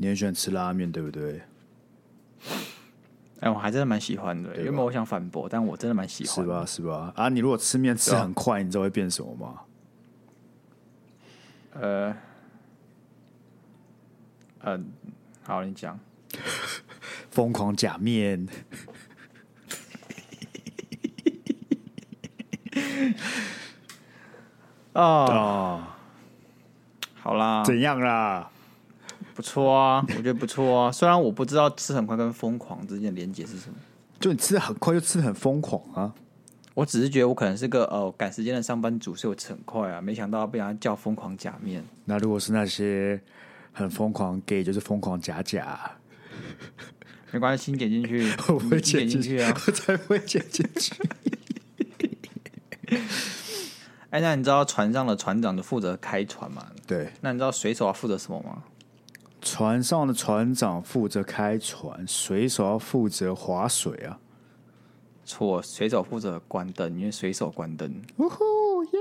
你很喜欢吃拉面，对不对？哎，我还真的蛮喜欢的。原本我想反驳，但我真的蛮喜欢。是吧？是吧？啊，你如果吃面吃很快，你知道会变什么吗？呃，嗯，好，你讲。疯狂假面。哦，哦，好啦，怎样啦？不错啊，我觉得不错啊。虽然我不知道吃很快跟疯狂之间的连结是什么，就你吃的很快又吃的很疯狂啊。我只是觉得我可能是个呃赶时间的上班族，所以我吃很快啊。没想到被人家叫疯狂假面。那如果是那些很疯狂 gay，就是疯狂假假。没关系，请点进去，我不会剪进去啊，我才不会剪进去。哎，那你知道船上的船长就负责开船吗？对。那你知道水手要负责什么吗？船上的船长负责开船，水手要负责划水啊。错，水手负责关灯，因为水手关灯。呜呼耶！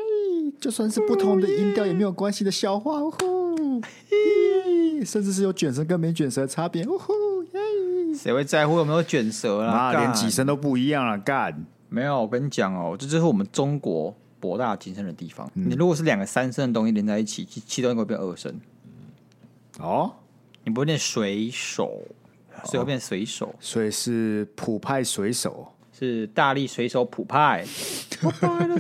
就算是不同的音调也没有关系的笑话。呜呼耶！甚至是有卷舌跟没卷舌的差别。呜呼耶！谁会在乎有没有卷舌啦？连几声都不一样了，干！没有，我跟你讲哦，这就是我们中国博大精深的地方。嗯、你如果是两个三声的东西连在一起，其中一个会变二声。哦。你不会念水手，所以会变水手。所以是普派水手，是大力水手普派。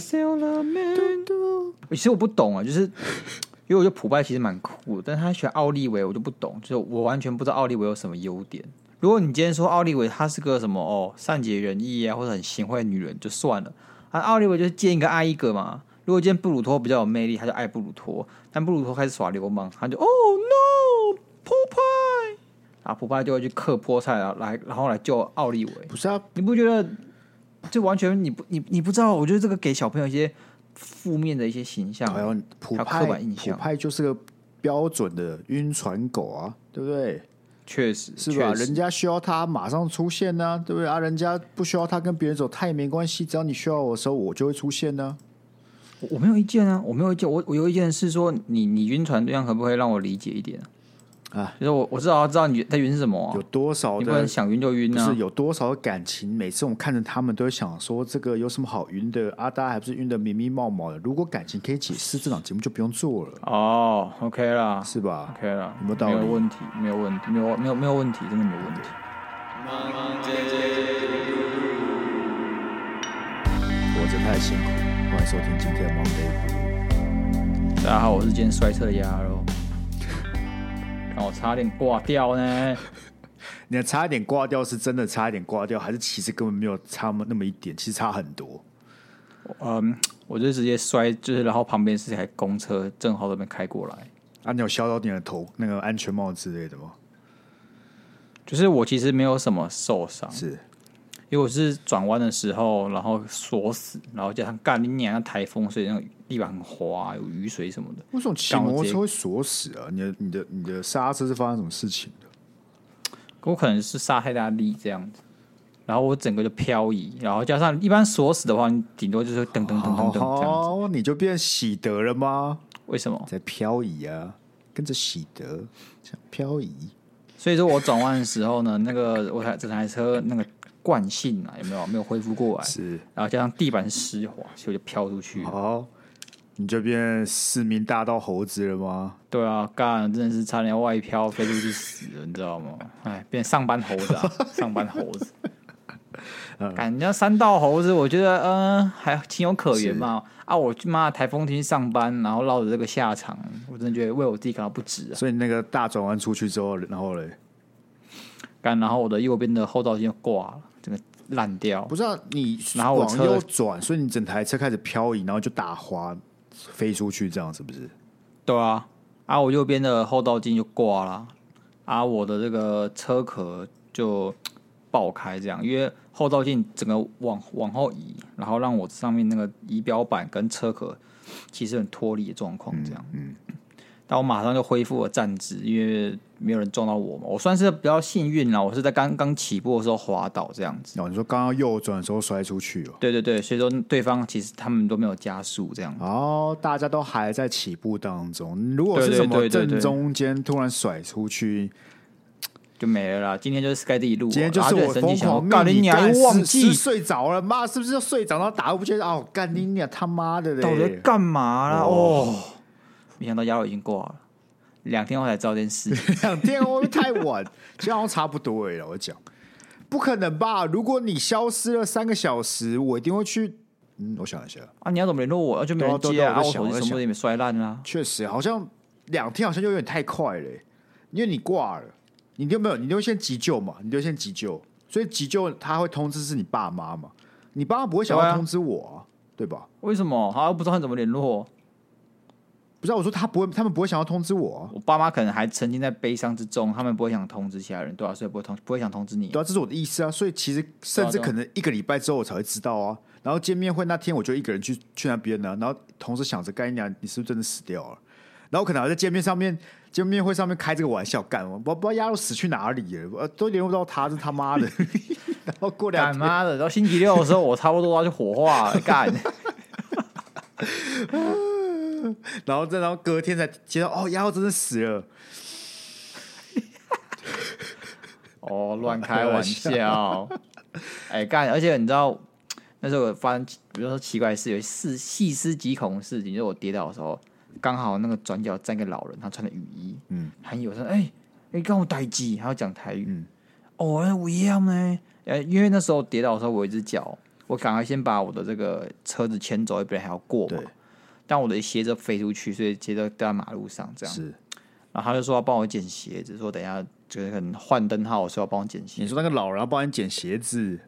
其实我不懂啊，就是因为我觉得普派其实蛮酷的，但是他选奥利维，我就不懂，就是我完全不知道奥利维有什么优点。如果你今天说奥利维他是个什么哦，善解人意啊，或者很贤惠的女人就算了啊，奥利维就是见一个爱一个嘛。如果今天布鲁托比较有魅力，他就爱布鲁托，但布鲁托开始耍流氓，他就哦啊，普派就会去克菠菜啊，来然后来救奥利维。不是啊，你不觉得这完全你不你你不知道？我觉得这个给小朋友一些负面的一些形象，还有普派刻板印象。普派就是个标准的晕船狗啊，对不对？确实是吧？人家需要他马上出现呢、啊，对不对啊？人家不需要他跟别人走，他也没关系。只要你需要我的时候，我就会出现呢、啊。我没有意见啊，我没有意见。我我有意见是说，你你晕船这样可不可以让我理解一点？啊，就是我我知道知道你在晕是什么、啊，有多少的？你不能想晕就晕啊！是有多少的感情？每次我看着他们，都会想说这个有什么好晕的？啊，大家还不是晕的迷迷冒冒的？如果感情可以解释，这档节目就不用做了。哦，OK 啦，是吧？OK 啦，有没有道理？没有问题，没有问题，没有没有没有问题，真的没有问题。活着太辛苦，欢迎收听今天的 Monday。大家好，我是今天摔车的鸭肉。我差点挂掉呢！你差一点挂掉是真的差一点挂掉，还是其实根本没有差那么一点？其实差很多。嗯，我就直接摔，就是然后旁边是台公车，正好那边开过来。啊，你有削到你的头那个安全帽之类的吗？就是我其实没有什么受伤，是因为我是转弯的时候，然后锁死，然后加上干你娘台风，所以那个。地板很滑，有雨水什么的。为什么骑摩托车会锁死啊？你的、你的、你的刹车是发生什么事情的？我可能是刹太大力这样子，然后我整个就漂移，然后加上一般锁死的话，你顶多就是噔噔噔噔噔这样子。哦，你就变喜德了吗？为什么在漂移啊？跟着喜德漂移。所以说我转弯的时候呢，那个我台这台车那个惯性啊，有没有没有恢复过来？是，然后加上地板湿滑，所以就飘出去。好。你就变市民大道猴子了吗？对啊，干真的是差点要外飘飞出去死了，你知道吗？哎，变上班猴子啊，上班猴子。感觉三道猴子，我觉得嗯、呃、还情有可原嘛。啊，我去妈台风天上班，然后落着这个下场，我真的觉得为我自己感到不值啊。所以那个大转弯出去之后，然后嘞，干，然后我的右边的后照镜就挂了，烂掉。不知道、啊、你然后往右转，所以你整台车开始漂移，然后就打滑。飞出去这样是不是？对啊，啊，我右边的后照镜就挂了，啊，我的这个车壳就爆开，这样，因为后照镜整个往往后移，然后让我上面那个仪表板跟车壳其实很脱离的状况，这样，嗯。嗯但我马上就恢复了站姿，因为没有人撞到我嘛。我算是比较幸运啦，我是在刚刚起步的时候滑倒这样子。哦，你说刚刚右转的时候摔出去哦？对对对，所以说对方其实他们都没有加速这样。哦，大家都还在起步当中。如果是什么正中间突然甩出去，就没了啦。今天就是 Sky 第一路，今天就是我疯狂干你娘，忘记睡着了，妈是不是要睡着？然后打不接哦，干你娘他妈的嘞！到底干嘛啦？哦，没想到丫头已经挂了，两天后才知道这件事，两天后太晚，这样差不多了。我讲，不可能吧？如果你消失了三个小时，我一定会去。嗯，我想一下啊，你要怎么联络我？就没人接啊！我手机什么也没摔烂啦。确实，好像两天好像就有点太快了，因为你挂了，你就没有，你就先急救嘛，你就先急救，所以急救他会通知是你爸妈嘛，你爸妈不会想要通知我啊，对吧？为什么？好像不知道他怎么联络。不知道我说他不会，他们不会想要通知我啊。我爸妈可能还沉浸在悲伤之中，他们不会想通知其他人，对啊，所以不会通，不会想通知你。对啊，这是我的意思啊。所以其实甚至可能一个礼拜之后我才会知道啊。然后见面会那天，我就一个人去去那边呢。然后同时想着，干娘，你是不是真的死掉了？然后可能还在见面上面见面会上面开这个玩笑，干我不不知道丫头死去哪里了，都联络不到他，是他妈的。然后过两天，妈的，到星期六的时候，我差不多要去火化了，干。然后再然后隔天才接到，哦，丫头真的死了。哦，乱开玩笑。哎，干，而且你知道。那时候我发生，比如说奇怪的事，有事细思极恐的事情。就是我跌倒的时候，刚好那个转角站一个老人，他穿的雨衣，嗯，很友善。哎，你跟我待机，还要讲台语。嗯、哦，我一样呢。呃，因为那时候跌倒的时候，我一只脚，我赶快先把我的这个车子牵走，一边还要过嘛。对。但我的鞋子飞出去，所以鞋子掉在马路上，这样。是。然后他就说要帮我捡鞋子，说等一下就是可能换灯号，说要帮我捡鞋子。你说那个老人要帮你捡鞋子？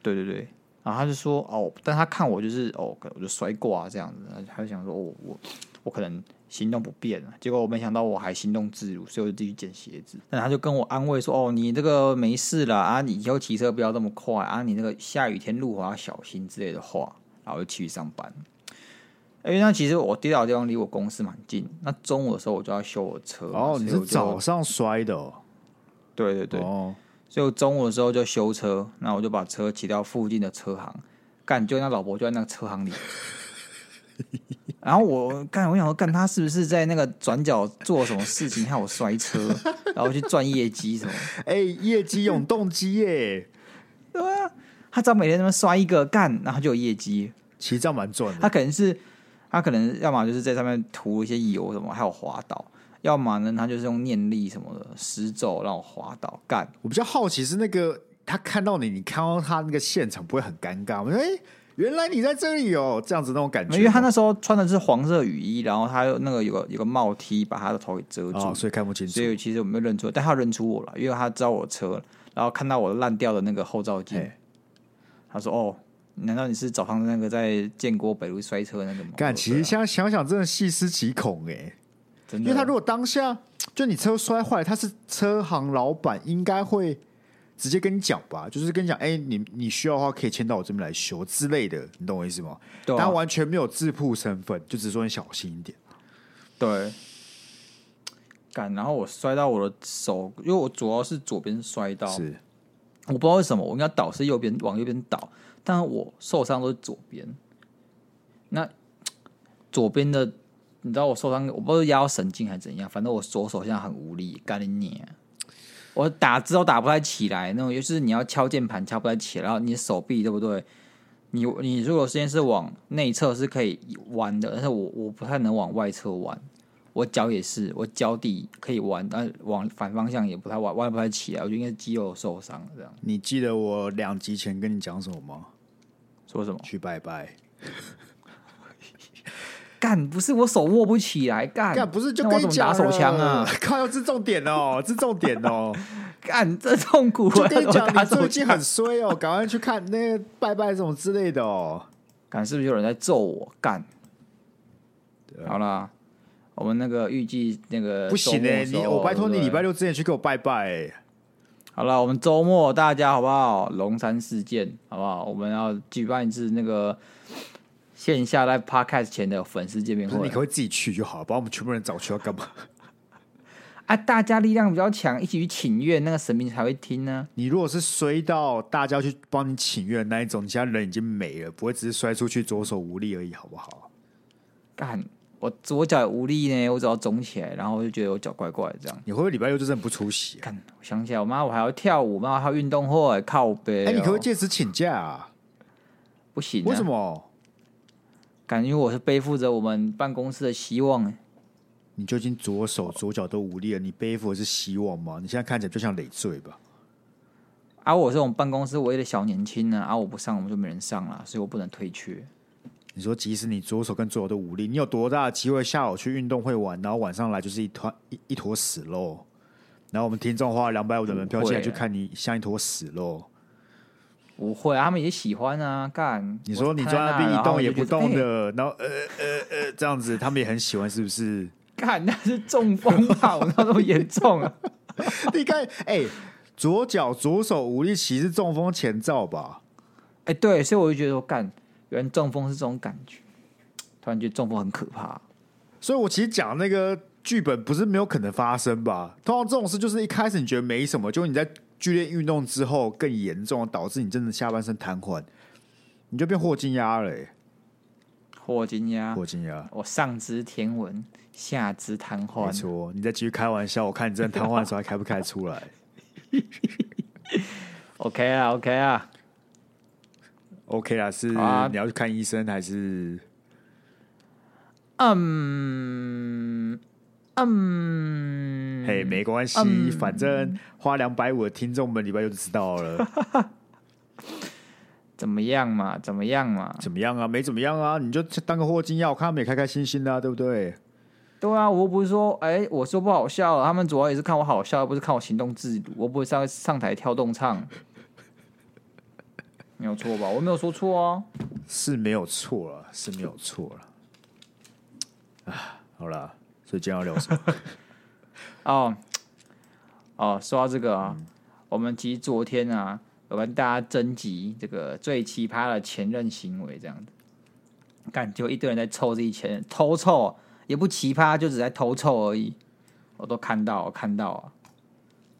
对对对。然后他就说：“哦，但他看我就是哦，我就摔挂这样子。他就想说：哦，我我可能行动不便了。结果我没想到我还行动自如，所以我就继续捡鞋子。但他就跟我安慰说：哦，你这个没事了啊，你以后骑车不要这么快啊，你那个下雨天路滑要小心之类的话。然后就继续上班。因为那其实我跌倒的地方离我公司蛮近。那中午的时候我就要修我车。哦，你是早上摔的哦？对对对。哦。”所以中午的时候就修车，那我就把车骑到附近的车行，干，就那老婆就在那个车行里，然后我干，我想说干，他是不是在那个转角做什么事情，害我摔车，然后去赚业绩什么？哎、欸，业绩永动机耶，对啊，他只要每天那么摔一个干，然后就有业绩，其实这样蛮赚的。他可能是他可能要么就是在上面涂一些油什么，还有滑倒。要么呢，他就是用念力什么的施咒让我滑倒干。我比较好奇是那个他看到你，你看到他那个现场不会很尴尬吗？哎、欸，原来你在这里哦，这样子那种感觉。因为他那时候穿的是黄色雨衣，然后他那个有个有个帽 T 把他的头给遮住，哦，所以看不清楚。所以其实我没有认出，但他认出我了，因为他知道我的车，然后看到我烂掉的那个后照镜，他说：“哦，难道你是早上那个在建国北路摔车的那个吗？”干，其实现在想想，真的细思极恐哎、欸。因为他如果当下就你车摔坏，他是车行老板，应该会直接跟你讲吧，就是跟你讲，哎、欸，你你需要的话可以签到我这边来修之类的，你懂我意思吗？对、啊，他完全没有自曝身份，就只说你小心一点。对，干，然后我摔到我的手，因为我主要是左边摔到，是我不知道为什么，我应该倒是右边往右边倒，但我受伤都是左边，那左边的。你知道我受伤，我不知道压到神经还是怎样，反正我左手现在很无力，干你娘！我打字都打不太起来，那种就是你要敲键盘敲不太起来，然后你的手臂对不对？你你如果现在是往内侧是可以弯的，但是我我不太能往外侧弯，我脚也是，我脚底可以弯，但往反方向也不太弯，弯不太起来，我觉得应该是肌肉受伤这样。你记得我两集前跟你讲什么吗？说什么？去拜拜。干不是我手握不起来，干干不是就跟你讲打手枪啊？靠，要这重点哦，这重点哦，干这痛苦，就跟你讲，你最近很衰哦，赶快去看那个拜拜这种之类的哦。干是不是有人在揍我？干，好啦，我们那个预计那个不行哎，你我拜托你礼拜六之前去给我拜拜。好了，我们周末大家好不好？龙山事件好不好？我们要举办一次那个。线下在 Podcast 前的粉丝见面会，你可以自己去就好，把我们全部人找去要干嘛？啊，大家力量比较强，一起去请愿，那个神明才会听呢。你如果是摔到大家去帮你请愿那一种，你现在人已经没了，不会只是摔出去左手无力而已，好不好？干，我左脚无力呢，我只要肿起来，然后我就觉得我脚怪怪的这样。你会不会礼拜六就真的不出席、啊？看，我想起来，我妈我还要跳舞，妈还要运动会靠背、喔。哎、欸，你可不可以借此请假啊？不行、啊，为什么？感觉我是背负着我们办公室的希望。你究竟左手左脚都无力了，你背负的是希望吗？你现在看起来就像累赘吧？啊，我是我们办公室唯一的小年轻呢，啊，我不上我们就没人上了，所以我不能退却。你说，即使你左手跟左手都无力，你有多大的机会下午去运动会玩，然后晚上来就是一团一一坨死肉？然后我们听众花了两百五的门票进来去看你像一坨死肉？不会，啊他们也喜欢啊！干，你说你坐在那边一动也不动的，然后呃呃呃这样子，他们也很喜欢，是不是？干，那是中风吧？我那么严重啊？你看，哎、欸，左脚左手无力，其实是中风前兆吧？哎、欸，对，所以我就觉得我，干，原来中风是这种感觉，突然觉得中风很可怕。所以我其实讲那个剧本不是没有可能发生吧？通常这种事就是一开始你觉得没什么，就你在剧烈运动之后更严重，导致你真的下半身瘫痪，你就变霍金鸭了、欸。霍金鸭，霍金鸭，我上知天文。下肢瘫痪，没错。你再继续开玩笑，我看你真的瘫痪的时候还开不开出来？OK 啊，OK 啊，OK 啦，是、啊、你要去看医生还是？嗯嗯，嘿，没关系、嗯，反正花两百五的听众们礼拜六就知道了。怎么样嘛？怎么样嘛？怎么样啊？没怎么样啊？你就当个霍金药，看他们也开开心心的、啊，对不对？对啊，我又不是说，哎、欸，我说不好笑了，他们主要也是看我好笑，而不是看我行动自如。我不会上上台跳动唱，没有错吧？我没有说错哦，是没有错了，是没有错了。啊，好了，所以今天要聊什么？哦哦，说到这个啊，嗯、我们其实昨天啊，有跟大家征集这个最奇葩的前任行为，这样子，感觉一堆人在凑自己前任，偷凑。也不奇葩，就只在偷臭而已。我都看到，我看到啊。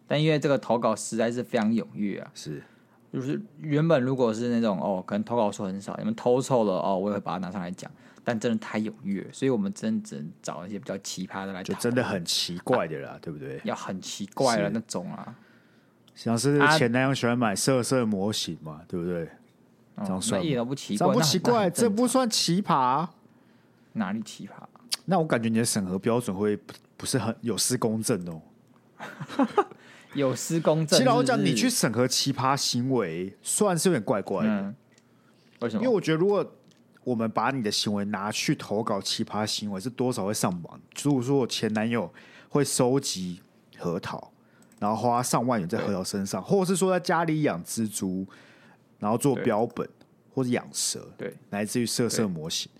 但因为这个投稿实在是非常踊跃啊，是，就是原本如果是那种哦，可能投稿数很少，你们偷臭了哦，我也会把它拿上来讲。但真的太踊跃，所以我们真的只能找一些比较奇葩的来讲，就真的很奇怪的啦，啊、对不对？要很奇怪的那种啊，像是前男友喜欢买色色模型嘛，啊、对不对？这样算、哦、一点都不奇怪，这不奇怪，这不算奇葩，哪里奇葩？那我感觉你的审核标准会不是很有失公正哦。有失公正。其实老实讲，你去审核奇葩行为，算是有点怪怪的。嗯。为什么？因为我觉得，如果我们把你的行为拿去投稿奇葩行为，是多少会上榜。如果说我前男友会收集核桃，然后花上万元在核桃身上，或者是说在家里养蜘蛛，然后做标本，或者养蛇，对，来自于色色模型。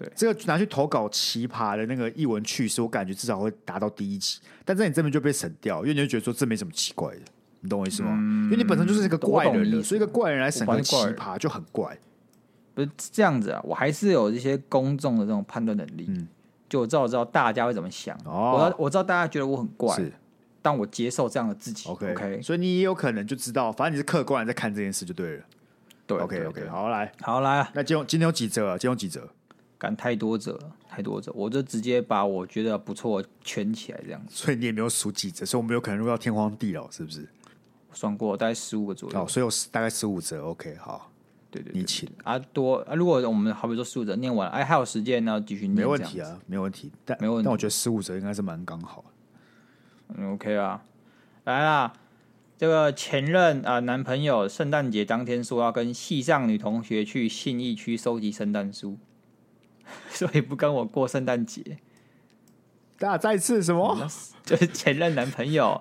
对，这个拿去投稿奇葩的那个译文趣事，我感觉至少会达到第一集。但在你这边就被省掉，因为你就觉得说这没什么奇怪的，你懂我意思吗？嗯、因为你本身就是一个怪人了，所以一个怪人来审个奇葩就很怪。不是这样子啊，我还是有一些公众的这种判断能力。嗯，就我知道我知道大家会怎么想。哦，我我知道大家觉得我很怪，是，但我接受这样的自己。OK 所以你也有可能就知道，反正你是客观在看这件事就对了。对，OK 对 OK，好来，好来，那今今天有几折啊？今天有几则？干太多折了，太多折，我就直接把我觉得不错圈起来这样子。所以你也没有数几折，所以我们有可能录到天荒地老，是不是？算过大概十五个左右。哦，所以我大概十五折。OK，好，对对，你请啊多啊。如果我们好比说十五折念完，哎，还有时间呢，继续念。没问题啊，没问题。但没问题，但我觉得十五折应该是蛮刚好。嗯，OK 啊，来啦，这个前任啊男朋友圣诞节当天说要跟系上女同学去信义区收集圣诞树。所以不跟我过圣诞节。大家再次什么？就是前任男朋友。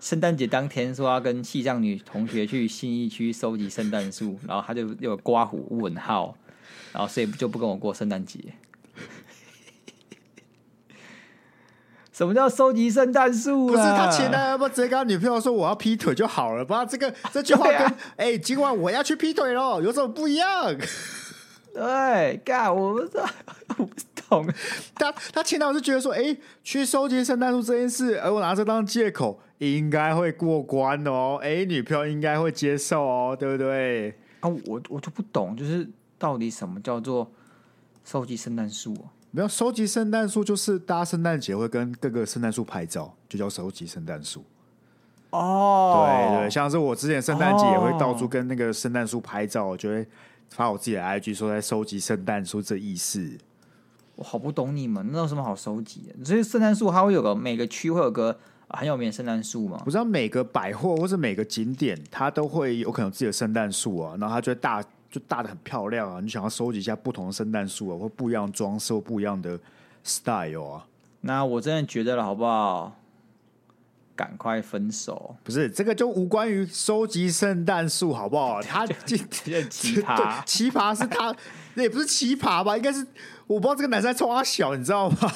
圣诞节当天说要跟西藏女同学去信义区收集圣诞树，然后他就又刮胡问号，然后所以就不跟我过圣诞节。什么叫收集圣诞树？不是他前男友不直接跟他女朋友说我要劈腿就好了吧？这个这句话跟哎、啊欸，今晚我要去劈腿喽，有什么不一样？对，干，我不知道，我不懂。他他前男友是觉得说，哎、欸，去收集圣诞树这件事，而我拿这当借口，应该会过关哦。哎、欸，女朋友应该会接受哦，对不对？啊，我我就不懂，就是到底什么叫做收集圣诞树？没有收集圣诞树，就是大家圣诞节会跟各个圣诞树拍照，就叫收集圣诞树。哦，对对，像是我之前圣诞节也会到处跟那个圣诞树拍照，就会发我自己的 IG 说在收集圣诞树这意思。我好不懂你们，那有什么好收集的？所以圣诞树它会有个每个区会有个很有名的圣诞树吗？我知道每个百货或者每个景点，它都会有可能有自己的圣诞树啊，然后它就会大就大的很漂亮啊。你想要收集一下不同的圣诞树啊，或不一样的装饰或不一样的 style 啊？那我真的觉得了，好不好？赶快分手！不是这个就无关于收集圣诞树，好不好？他今天奇葩，奇葩是他，那也不是奇葩吧？应该是我不知道这个男生在冲他小，你知道吗？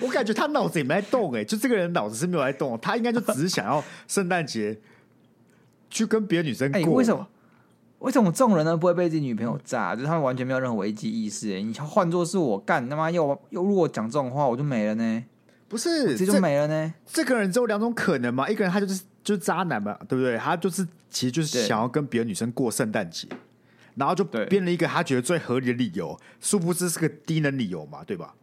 我感觉他脑子也没在动，哎，就这个人脑子是没有在动，他应该就只是想要圣诞节去跟别的女生过。为什么？为什么这种人呢不会被自己女朋友炸？就是他们完全没有任何危机意识。哎，你换做是我干，他妈又又如果讲这种话，我就没了呢。不是，这就没了呢。这个人只有两种可能嘛，一个人他就是就是渣男嘛，对不对？他就是其实就是想要跟别的女生过圣诞节，然后就编了一个他觉得最合理的理由，殊不知是个低能理由嘛，对吧？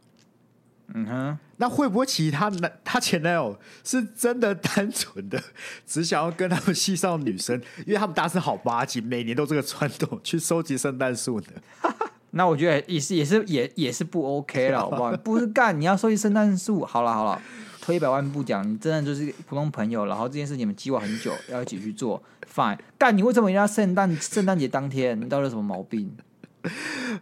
嗯哼，那会不会其他男他前男友是真的单纯的 只想要跟他们系上的女生，因为他们大是好八集，每年都这个传统去收集圣诞树呢？那我觉得也是，也是，也也是不 OK 了，好不好？不是干，你要收集圣诞树。好了好了，退一百万步讲，你真的就是普通朋友，然后这件事你们计划很久，要一起去做。Fine，干，你为什么一定要圣诞圣诞节当天？你到底有什么毛病？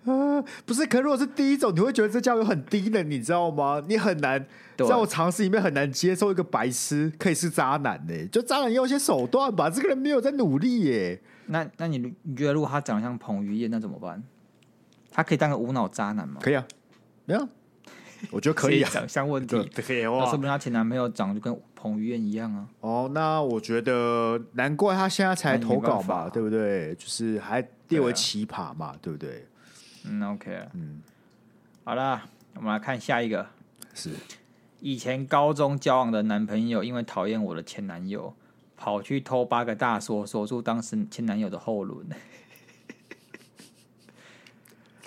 啊，不是，可是如果是第一种，你会觉得这交友很低能，你知道吗？你很难在我常识里面很难接受一个白痴可以是渣男呢。就渣男也有些手段吧，这个人没有在努力耶。那那你你觉得如果他长得像彭于晏，那怎么办？他可以当个无脑渣男吗？可以啊，没有，我觉得可以啊。长相问题，那说不定他前男朋友长得就跟彭于晏一样啊。哦，那我觉得难怪他现在才投稿嘛，对不对？就是还列为奇葩嘛，对不对？嗯，OK，嗯，好了，我们来看下一个。是以前高中交往的男朋友，因为讨厌我的前男友，跑去偷八个大锁，锁住当时前男友的后轮。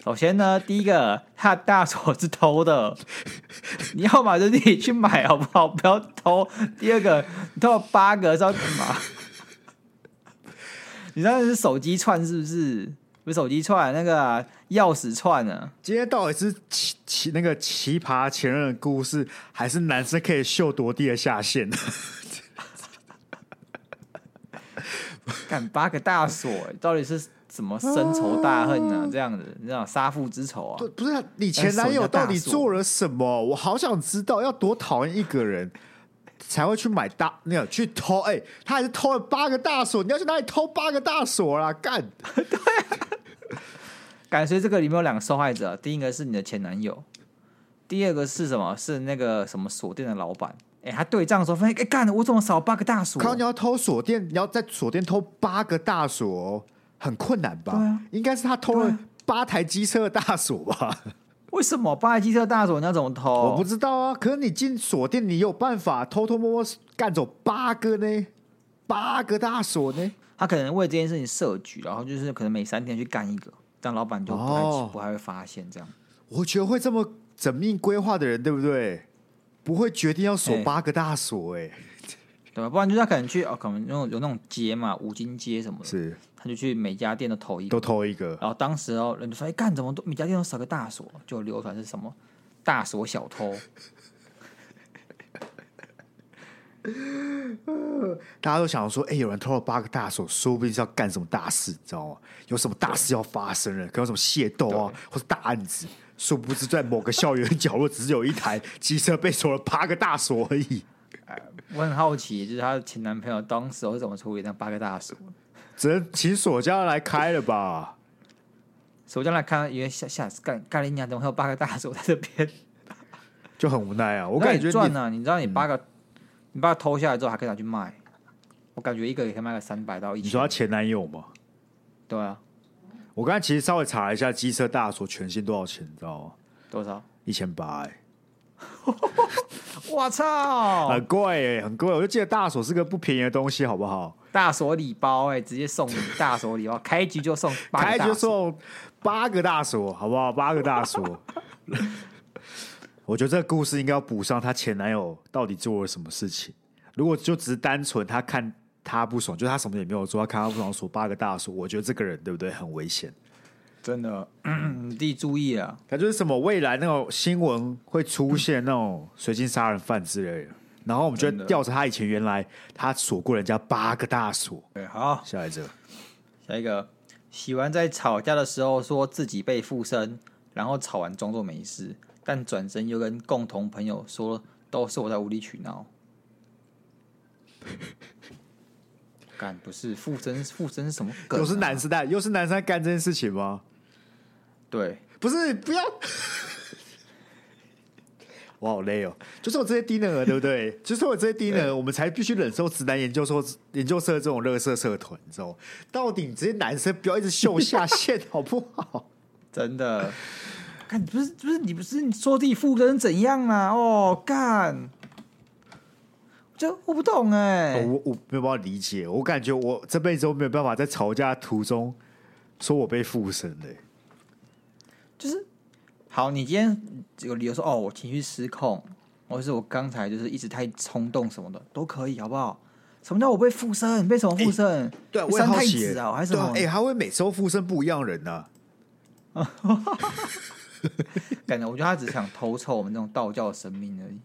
首先呢，第一个，他的大锁是偷的，你要买就自己去买好不好？不要偷。第二个，你偷了八个是要干嘛？你知道是手机串是不是？不是手机串，那个钥匙串呢？今天到底是奇奇那个奇葩前任的故事，还是男生可以秀多低的下限？敢八个大锁，到底是？什么深仇大恨呢？啊、这样子，你知道杀父之仇啊？不是你前男友到底做了什么？我好想知道，要多讨厌一个人才会去买大那个去偷？哎、欸，他还是偷了八个大锁，你要去哪里偷八个大锁啦？干！对、啊，感觉这个里面有两个受害者，第一个是你的前男友，第二个是什么？是那个什么锁店的老板？哎、欸，他对账的时候发现，哎、欸，干了，我怎么少八个大锁？靠，你要偷锁店，你要在锁店偷八个大锁。很困难吧？啊、应该是他偷了八台机车的大锁吧？为什么八台机车的大锁你要怎么偷？我不知道啊。可是你进锁店，你有办法偷偷摸摸干走八个呢？八个大锁呢？他可能为这件事情设局，然后就是可能每三天去干一个，这样老板就不太、哦、不太会发现。这样，我觉得会这么缜密规划的人，对不对？不会决定要锁八个大锁，哎，对吧？不然就是他可能去哦，可能有有那种街嘛，五金街什么的，是。就去每家店都偷一个，都偷一个。然后当时哦，人就说：“哎，干怎么都每家店都少个大锁？”就流传是什么大锁小偷。大家都想说：“哎，有人偷了八个大锁，说不定是要干什么大事，你知道吗？有什么大事要发生了，可能有什么械斗啊，或者大案子。殊不知，在某个校园角落，只是有一台 机车被锁了八个大锁而已。我很好奇，就是她的前男朋友当时是怎么处理那八个大锁？只能请锁匠来开了吧？锁匠来看，因为下下次干干了一年，怎么会有八个大锁在这边？就很无奈啊！我感觉赚呢，你知道，你八个，嗯、你把它偷下来之后，还可以拿去卖。我感觉一个也可以卖个三百到一千。你说他前男友吗？对啊。我刚才其实稍微查了一下，机车大锁全新多少钱？你知道吗？多少？一千八。哎。我操，很贵哎，很贵。我就记得大锁是个不便宜的东西，好不好？大锁礼包哎，直接送你 大锁礼包，开局就送，开局送八个大锁，好不好？八个大锁。我觉得这个故事应该要补上，她前男友到底做了什么事情。如果就只是单纯她看她不爽，就是他什么也没有做，她看她不爽锁八个大锁，我觉得这个人对不对？很危险。真的，你自己注意啊！他就是什么未来那种新闻会出现那种随机杀人犯之类的，然后我们就调查他以前原来他锁过人家八个大锁。对，好，下一个，下一个，喜欢在吵架的时候说自己被附身，然后吵完装作没事，但转身又跟共同朋友说都是我在无理取闹。干不是附身，附身是什么梗啊？又是男生在，又是男生在干这件事情吗？对，不是不要，我好累哦。就是我这些低能儿，对不对？就是我这些低能儿，我们才必须忍受直男研究所、研究社这种垃圾社团，你知道吗？到底这些男生不要一直秀下限，好不好？真的，看不是不是你不是你说自己附身怎样啊？哦，干，就我不懂哎、欸，我我没有办法理解，我感觉我这辈子都没有办法在吵架途中说我被附身的、欸。就是好，你今天有理由说哦，我情绪失控，或者是我刚才就是一直太冲动什么的都可以，好不好？什么叫我被附身？你被什么附身？欸、对，我三太子啊，还是什么？哎、欸，还会每周附身不一样人呢、啊？感觉我觉得他只想偷臭我们这种道教的神明而已。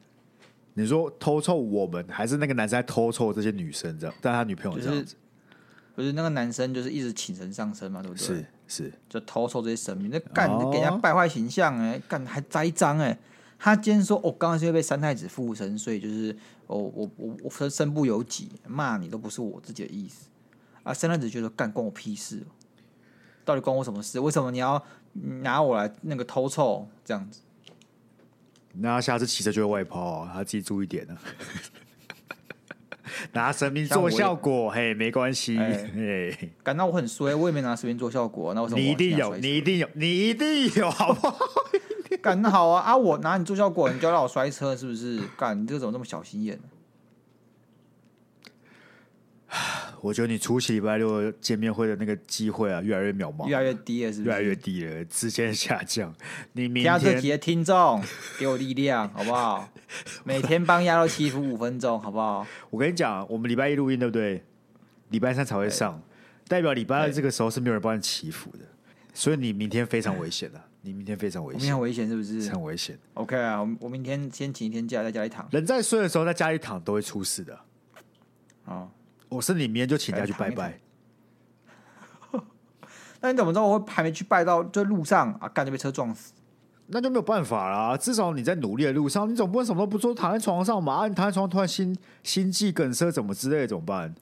你说偷臭我们，还是那个男生在偷臭这些女生这样？但他女朋友这样子，就是、不是那个男生就是一直请神上身嘛，对不对？是。是，就偷抽这些神明，那干给人家败坏形象哎、欸，干还栽赃哎。他今天说，我刚刚是因为被三太子附身，所以就是我我我我身身不由己，骂你都不是我自己的意思啊。三太子觉得干关我屁事，到底关我什么事？为什么你要拿我来那个偷臭这样子？那他下次骑车就会外抛啊，他自己注意点呢。拿神明做效果，嘿，没关系。嘿，感到我很衰，我也没拿神明做效果，那我什么你一定有？你一定有？你一定有？好不好？干那好啊！啊，我拿你做效果，你就要让我摔车，是不是？干，你这个怎么这么小心眼呢？我觉得你出席礼拜六见面会的那个机会啊，越来越渺茫，越来越低了，是不是？越来越低了，直线下降。你明天这题的听众 给我力量，好不好？每天帮鸭肉祈福五分钟，好不好？我跟你讲，我们礼拜一录音，对不对？礼拜三才会上，代表礼拜二这个时候是没有人帮你祈福的，所以你明天非常危险的。你明天非常危险，明天危险是不是？很危险。OK 啊，我我明天先请一天假，在家里躺。人在睡的时候，在家里躺都会出事的。哦。我是你明天就请假去拜拜，那你怎么知道我会还没去拜到这路上啊，干就被车撞死？那就没有办法啦。至少你在努力的路上，你总不能什么都不做，躺在床上嘛？你躺在床上突然心心悸梗塞，怎么之类的怎么办？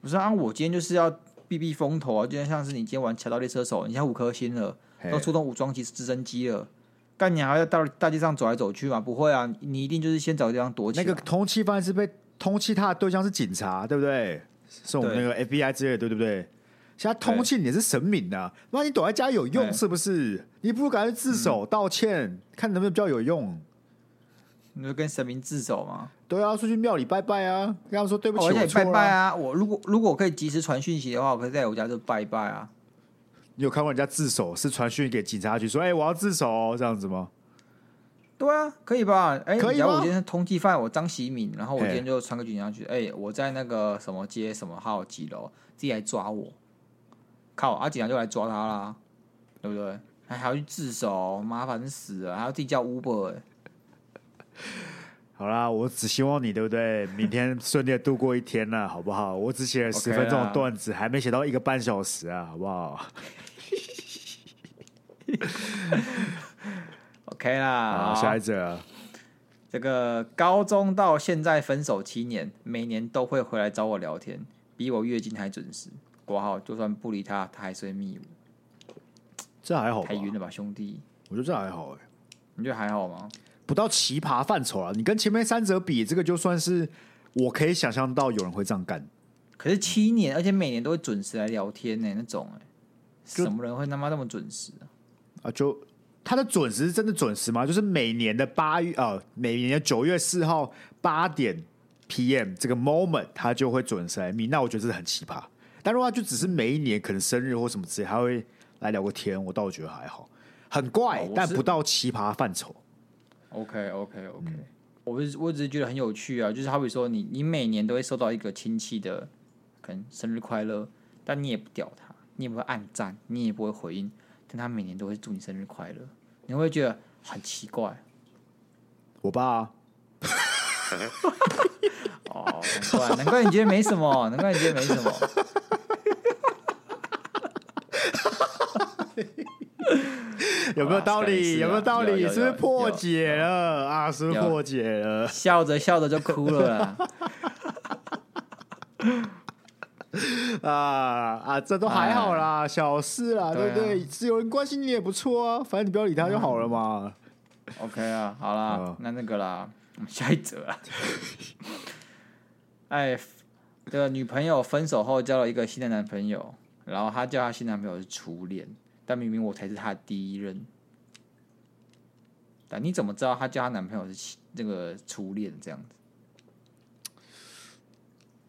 不是啊，我今天就是要避避风头啊。就像是你今天玩《侠盗猎车手》，你现在五颗星了，都出动武装机直升机了，干你还要到大街上走来走去吗？不会啊，你一定就是先找地方躲起来。那个通缉犯是被。通缉他的对象是警察，对不对？是我们那个 FBI 之类的，对不对？现在通缉你也是神明啊，那你躲在家有用是不是？你不如赶快自首、嗯、道歉，看能不能比较有用。你就跟神明自首吗？对啊，出去庙里拜拜啊，跟他们说对不起，拜拜啊。我如果如果我可以及时传讯息的话，我可以在我家就拜一拜啊。你有看过人家自首是传讯给警察局说，哎、欸，我要自首、哦、这样子吗？对啊，可以吧？哎、欸，可以。然后我今天通缉犯，我张喜敏，然后我今天就穿个警察局，哎、欸，我在那个什么街什么号几楼，自己来抓我。靠，阿、啊、警察就来抓他啦，对不对？还还要去自首，麻烦死了，还要自己叫 Uber、欸。好啦，我只希望你对不对？明天顺利的度过一天了，好不好？我只写了十分钟的段子，还没写到一个半小时啊，好不好？OK 啦，好，下一则。这个高中到现在分手七年，每年都会回来找我聊天，比我月经还准时。挂号，就算不理他，他还是会密我。这还好，太晕了吧，兄弟？我觉得这还好哎，你觉得还好吗？不到奇葩范畴啊。你跟前面三者比，这个就算是我可以想象到有人会这样干。可是七年，而且每年都会准时来聊天呢，那种哎，什么人会他妈那么准时啊？啊，就。他的准时是真的准时吗？就是每年的八月呃，每年的九月四号八点 PM 这个 moment，他就会准时来密。那我觉得这是很奇葩。但如果他就只是每一年可能生日或什么之类，他会来聊个天，我倒觉得还好，很怪，哦、但不到奇葩范畴。OK OK OK，、嗯、我是我只是觉得很有趣啊，就是好比说你你每年都会收到一个亲戚的可能生日快乐，但你也不屌他，你也不会暗赞，你也不会回应。但他每年都会祝你生日快乐，你会觉得很奇怪。我爸、啊，哦，难怪，难怪你觉得没什么，难怪你觉得没什么。有没有道理？有没有道理？是不是破解了啊？是不是破解了？笑着笑着就哭了。啊啊，这都还好啦，哎、小事啦，对不对，对？只、啊、有人关心你也不错啊，反正你不要理他就好了嘛。嗯、OK 啊，好啦，嗯、那那个啦，下一则啊。哎，这个女朋友分手后交了一个新的男朋友，然后她叫她新男朋友是初恋，但明明我才是她的第一任。但你怎么知道她叫她男朋友是那个初恋这样子？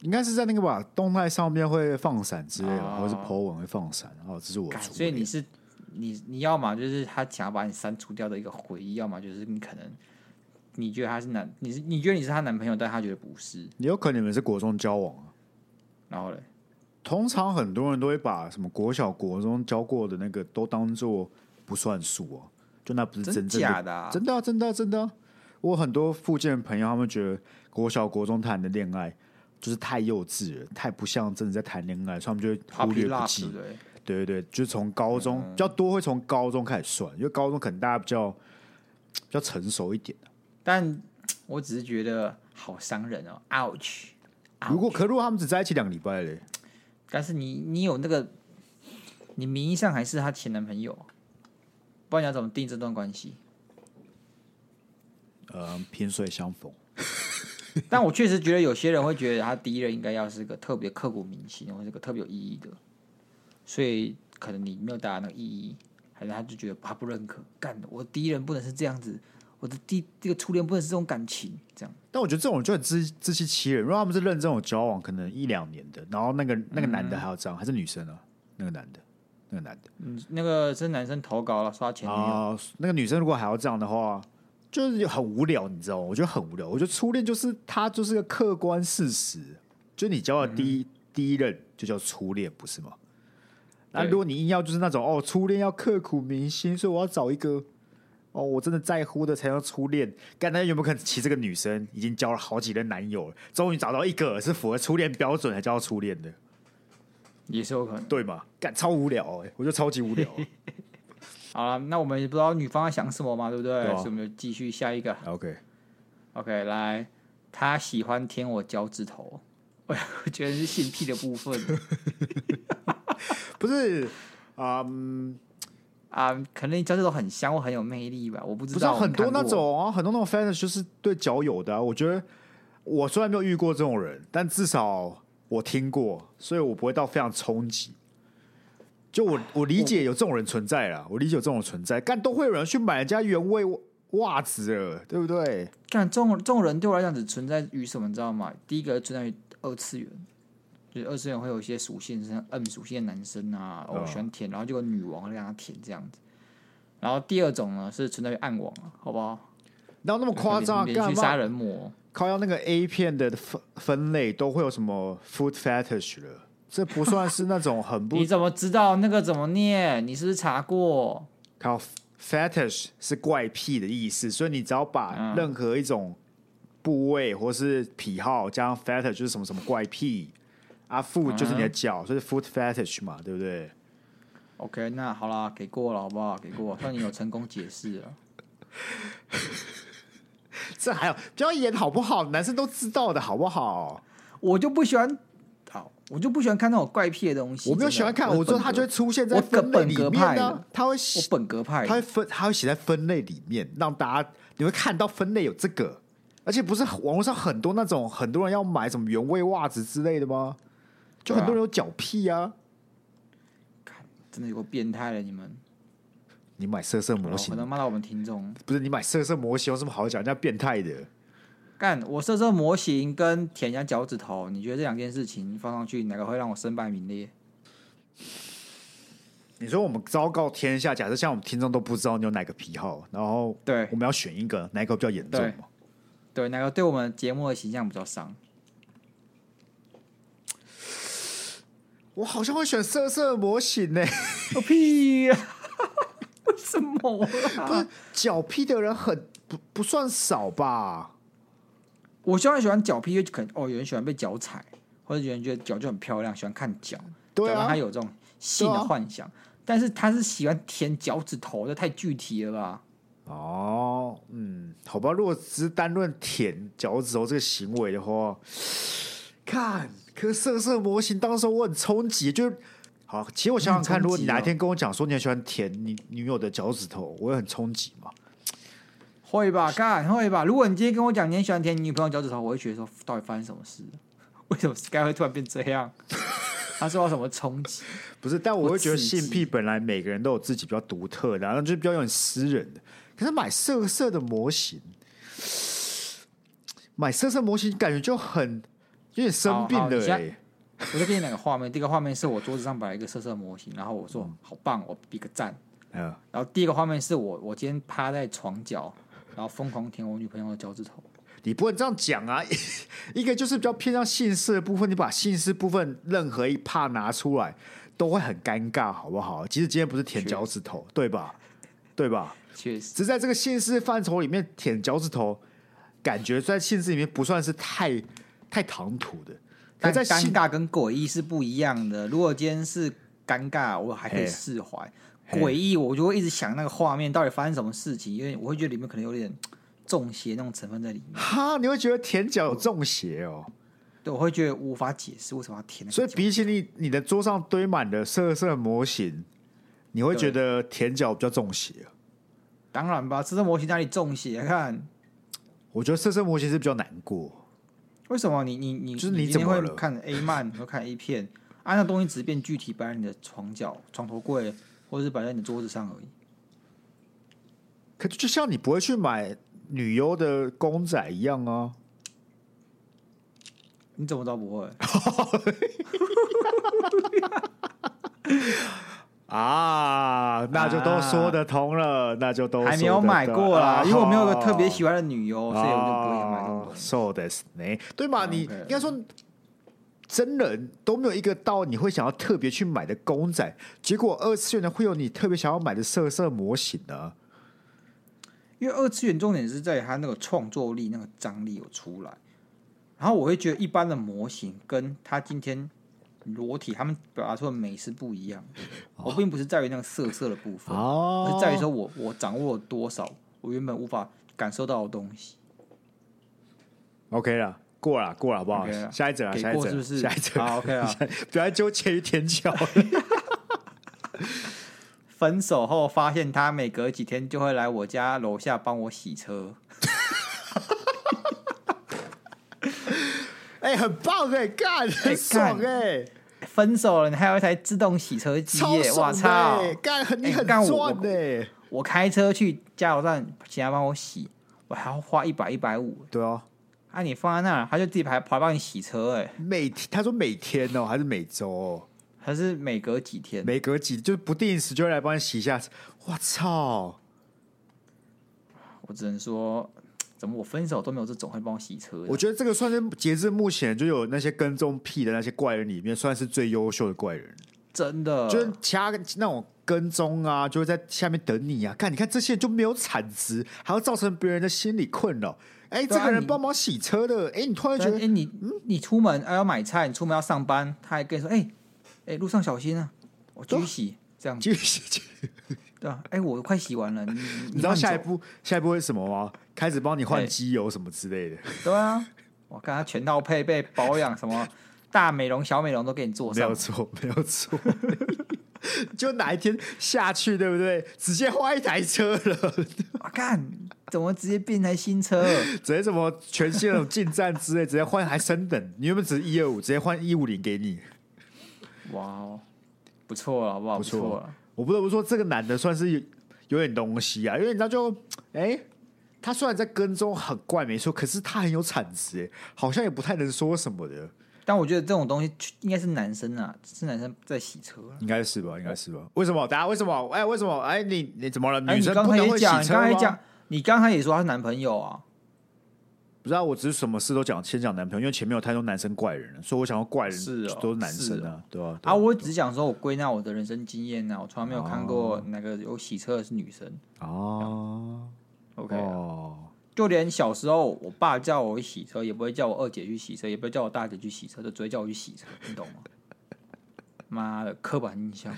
应该是在那个吧，动态上面会放闪之类的，哦、或者是 po 文会放闪。然后这是我，所以你是你你要么就是他想要把你删除掉的一个回忆，要么就是你可能你觉得他是男，你是你觉得你是他男朋友，但他觉得不是。你有可能你们是国中交往啊？然后嘞，通常很多人都会把什么国小、国中交过的那个都当做不算数哦、啊，就那不是真正的假的、啊，真的、啊、真的、啊、真的、啊。我很多附近的朋友，他们觉得国小、国中谈的恋爱。就是太幼稚了，太不像真的在谈恋爱，所以他们就会忽略不计。对对对，就是从高中、嗯、比较多会从高中开始算，因为高中可能大家比较比较成熟一点。但 我只是觉得好伤人哦，ouch！如果可如果他们只在一起两个礼拜嘞，但是你你有那个，你名义上还是他前男朋友，不然你要怎么定这段关系？呃，萍水相逢。但我确实觉得有些人会觉得他第一任应该要是个特别刻骨铭心，或者是个特别有意义的，所以可能你没有达到那个意义，还是他就觉得他不认可，干的我第一任不能是这样子，我的第这个初恋不能是这种感情，这样。但我觉得这种人就很自自欺欺人，如果他们是认真有交往，可能一两年的，然后那个那个男的还要这样，嗯、还是女生啊？那个男的，那个男的，嗯，那个是男生投稿了，刷钱啊，那个女生如果还要这样的话。就是很无聊，你知道吗？我觉得很无聊。我觉得初恋就是它，就是个客观事实。就你交的第一、嗯、第一任就叫初恋，不是吗？那如果你硬要就是那种哦，初恋要刻苦铭心，所以我要找一个哦，我真的在乎的才叫初恋。刚才有没有可能，其实这个女生已经交了好几任男友了，终于找到一个是符合初恋标准才叫初恋的，也是有可能，对吗？干超无聊哎、欸，我觉得超级无聊。好了，那我们也不知道女方在想什么嘛，对不对？对啊、所以我们就继续下一个。OK，OK，、来，他喜欢舔我脚趾头，我觉得是性癖的部分。不是，嗯 啊，可能你脚趾头很香或很有魅力吧？我不知道。很多那种啊，很多那种 fans 就是对脚有的、啊。我觉得我虽然没有遇过这种人，但至少我听过，所以我不会到非常冲击。就我我理解有这种人存在啦，我理解有这种存在，但都会有人去买人家原味袜子了，对不对？但这种这种人对我来讲只存在于什么，你知道吗？第一个存在于二次元，就是二次元会有一些属性，像 M 属性的男生啊，我喜欢舔，然后就有女王让他舔这样子。然后第二种呢是存在于暗网啊，好不好？然后那么夸张，连续杀人魔，靠要那个 A 片的分分类都会有什么 food fetish 了。这不算是那种很不？你怎么知道那个怎么念？你是不是查过？靠，fetish 是怪癖的意思，所以你只要把任何一种部位或是癖好加上 fetish 就是什么什么怪癖啊，foot 就是你的脚，所以 foot fetish 嘛，对不对？OK，那好啦，给过了，好不好？给过，算你有成功解释了。这还有不要演好不好？男生都知道的好不好？我就不喜欢。我就不喜欢看那种怪癖的东西。我没有喜欢看，我说它就会出现在分类里面呢。他会我本格派，它会分，它会写在分类里面，让大家你会看到分类有这个，而且不是网络上很多那种很多人要买什么原味袜子之类的吗？就很多人有脚癖啊，看真的有个变态了你们。你买色色模型，可能骂到我们听众。不是你买色色模型有什么好讲？人家变态的。干我色色模型跟舔人家脚趾头，你觉得这两件事情放上去，哪个会让我身败名裂？你说我们昭告天下，假设像我们听众都不知道你有哪个癖好，然后对，我们要选一个，哪一个比较严重嘛？对，哪个对我们节目的形象比较伤？我好像会选色色模型呢、欸。我屁呀！为什么啊？不是脚癖的人很不不算少吧？我虽然喜欢脚癖，因为可能哦，有人喜欢被脚踩，或者有人觉得脚就很漂亮，喜欢看脚，对啊，他有这种性的幻想。啊、但是他是喜欢舔脚趾头，这太具体了吧？哦，嗯，好吧。如果只是单论舔脚趾头这个行为的话，看，可是色色模型当时我很冲击，就是好。其实我想想看，如果你哪一天跟我讲说你很喜欢舔你女友的脚趾头，我会很冲击嘛。会吧，干会吧。如果你今天跟我讲你很喜欢舔你女朋友脚趾头，我会觉得说到底发生什么事？为什么 Sky 会突然变这样？他受到什么冲击？不是，但我会觉得性癖本来每个人都有自己比较独特的，然后就是比较有点私人的。可是买色色的模型，买色色模型感觉就很有点生病的哎。我就给你两个画面，第一个画面是我桌子上摆了一个色色模型，然后我说、嗯、好棒，我比个赞。嗯，然后第一个画面是我我今天趴在床角。然后疯狂舔我女朋友的脚趾头，你不能这样讲啊！一个就是比较偏向性事的部分，你把性事部分任何一 part 拿出来，都会很尴尬，好不好？其实今天不是舔脚趾头，对吧？对吧？确实，只在这个性事范畴里面舔脚趾头，感觉在性事里面不算是太太唐突的。但在尴尬跟诡异是不一样的。如果今天是尴尬，我还可以释怀。诡异，我就会一直想那个画面到底发生什么事情，因为我会觉得里面可能有点中邪那种成分在里面。哈，你会觉得舔脚有中邪哦？对，我会觉得无法解释为什么要舔。所以比起你你的桌上堆满的色色模型，你会觉得舔脚比较中邪？当然吧，色色模型哪里中邪？看，我觉得色色模型是比较难过。为什么？你你你就是你怎么会看 A 漫和看 A 片？啊，那东西只是变具体摆在你的床角、床头柜。或者是摆在你的桌子上而已，可就像你不会去买女优的公仔一样啊？你怎么都不会？啊，那就都说得通了，啊、那就都还没有买过啦，啊、因为我没有个特别喜欢的女优，啊、所以我就不会买这种东西。So this 呢？对嘛？你应该说。真人都没有一个到你会想要特别去买的公仔，结果二次元的会有你特别想要买的色色模型呢？因为二次元重点是在于它那个创作力、那个张力有出来，然后我会觉得一般的模型跟他今天裸体他们表达出的美是不一样。哦、我并不是在于那个色色的部分，哦、而是在于说我我掌握了多少我原本无法感受到的东西。OK 了。过了，过了，好不好？下一则啊，下一则，是不是？下一则，OK 啊，不要纠结于天桥。分手后发现他每隔几天就会来我家楼下帮我洗车。哎，很棒哎，干，很爽哎！分手了，你还有一台自动洗车机耶！我操，干，你很赚哎！我开车去加油站，请他帮我洗，我还要花一百一百五。对哦。那、啊、你放在那儿，他就自己跑跑来帮你洗车哎、欸。每天他说每天哦，还是每周、哦？还是每隔几天？每隔几就是不定时就会来帮你洗一下。我操！我只能说，怎么我分手都没有这种会帮我洗车？我觉得这个算是截至目前就有那些跟踪癖的那些怪人里面，算是最优秀的怪人。真的，就是其他那种跟踪啊，就会在下面等你啊。看，你看这些人就没有产值，还要造成别人的心理困扰。哎，这个人帮忙洗车的，哎，你突然觉得，哎，你嗯，你出门要买菜，你出门要上班，他还跟你说，哎，哎，路上小心啊，我继续洗，这样。继续洗，对啊，哎，我快洗完了，你你知道下一步下一步会什么吗？开始帮你换机油什么之类的，对啊，我看他全套配备保养，什么大美容、小美容都给你做上，没有错，没有错。就哪一天下去，对不对？直接换一台车了。我看怎么直接变台新车？直接什么全新那种进站之类，直接换还升等。你原本只是一二五，直接换一五零给你。哇哦，不错啊，好不好？不错了。我不得不说，这个男的算是有有点东西啊，因为你知道就，哎、欸，他虽然在跟踪很怪没错，可是他很有产值，哎，好像也不太能说什么的。但我觉得这种东西应该是男生啊，是男生在洗车，应该是吧？应该是吧？为什么？大家为什么？哎，为什么？哎，你你怎么了？女生刚才也讲，刚才讲，你刚才也说他是男朋友啊。不知道，我只是什么事都讲，先讲男朋友，因为前面有太多男生怪人了，所以我想要怪人是、哦、都是男生啊，对吧、啊？啊，我只讲说我归纳我的人生经验啊，我从来没有看过哪个有洗车的是女生哦。OK，哦，就连小时候我爸叫我去洗车，也不会叫我二姐去洗车，也不会叫我大姐去洗车，就直接叫我去洗车，你懂吗？妈的，刻板印象。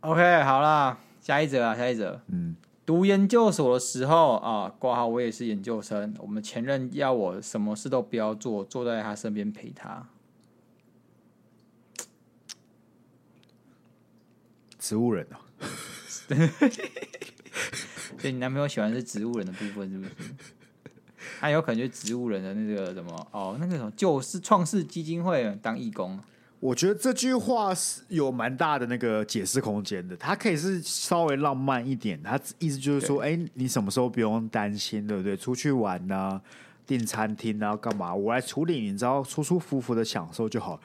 OK，好啦，下一则啊，下一则，嗯。读研究所的时候啊，挂号我也是研究生。我们前任要我什么事都不要做，坐在他身边陪他。植物人啊，所以你男朋友喜欢是植物人的部分，是不是？他有可能就是植物人的那个什么哦，那个什么就是创世基金会当义工。我觉得这句话是有蛮大的那个解释空间的，他可以是稍微浪漫一点，他意思就是说，哎，你什么时候不用担心，对不对？出去玩呐，订餐厅啊，干嘛？我来处理，你知道，舒舒服服的享受就好。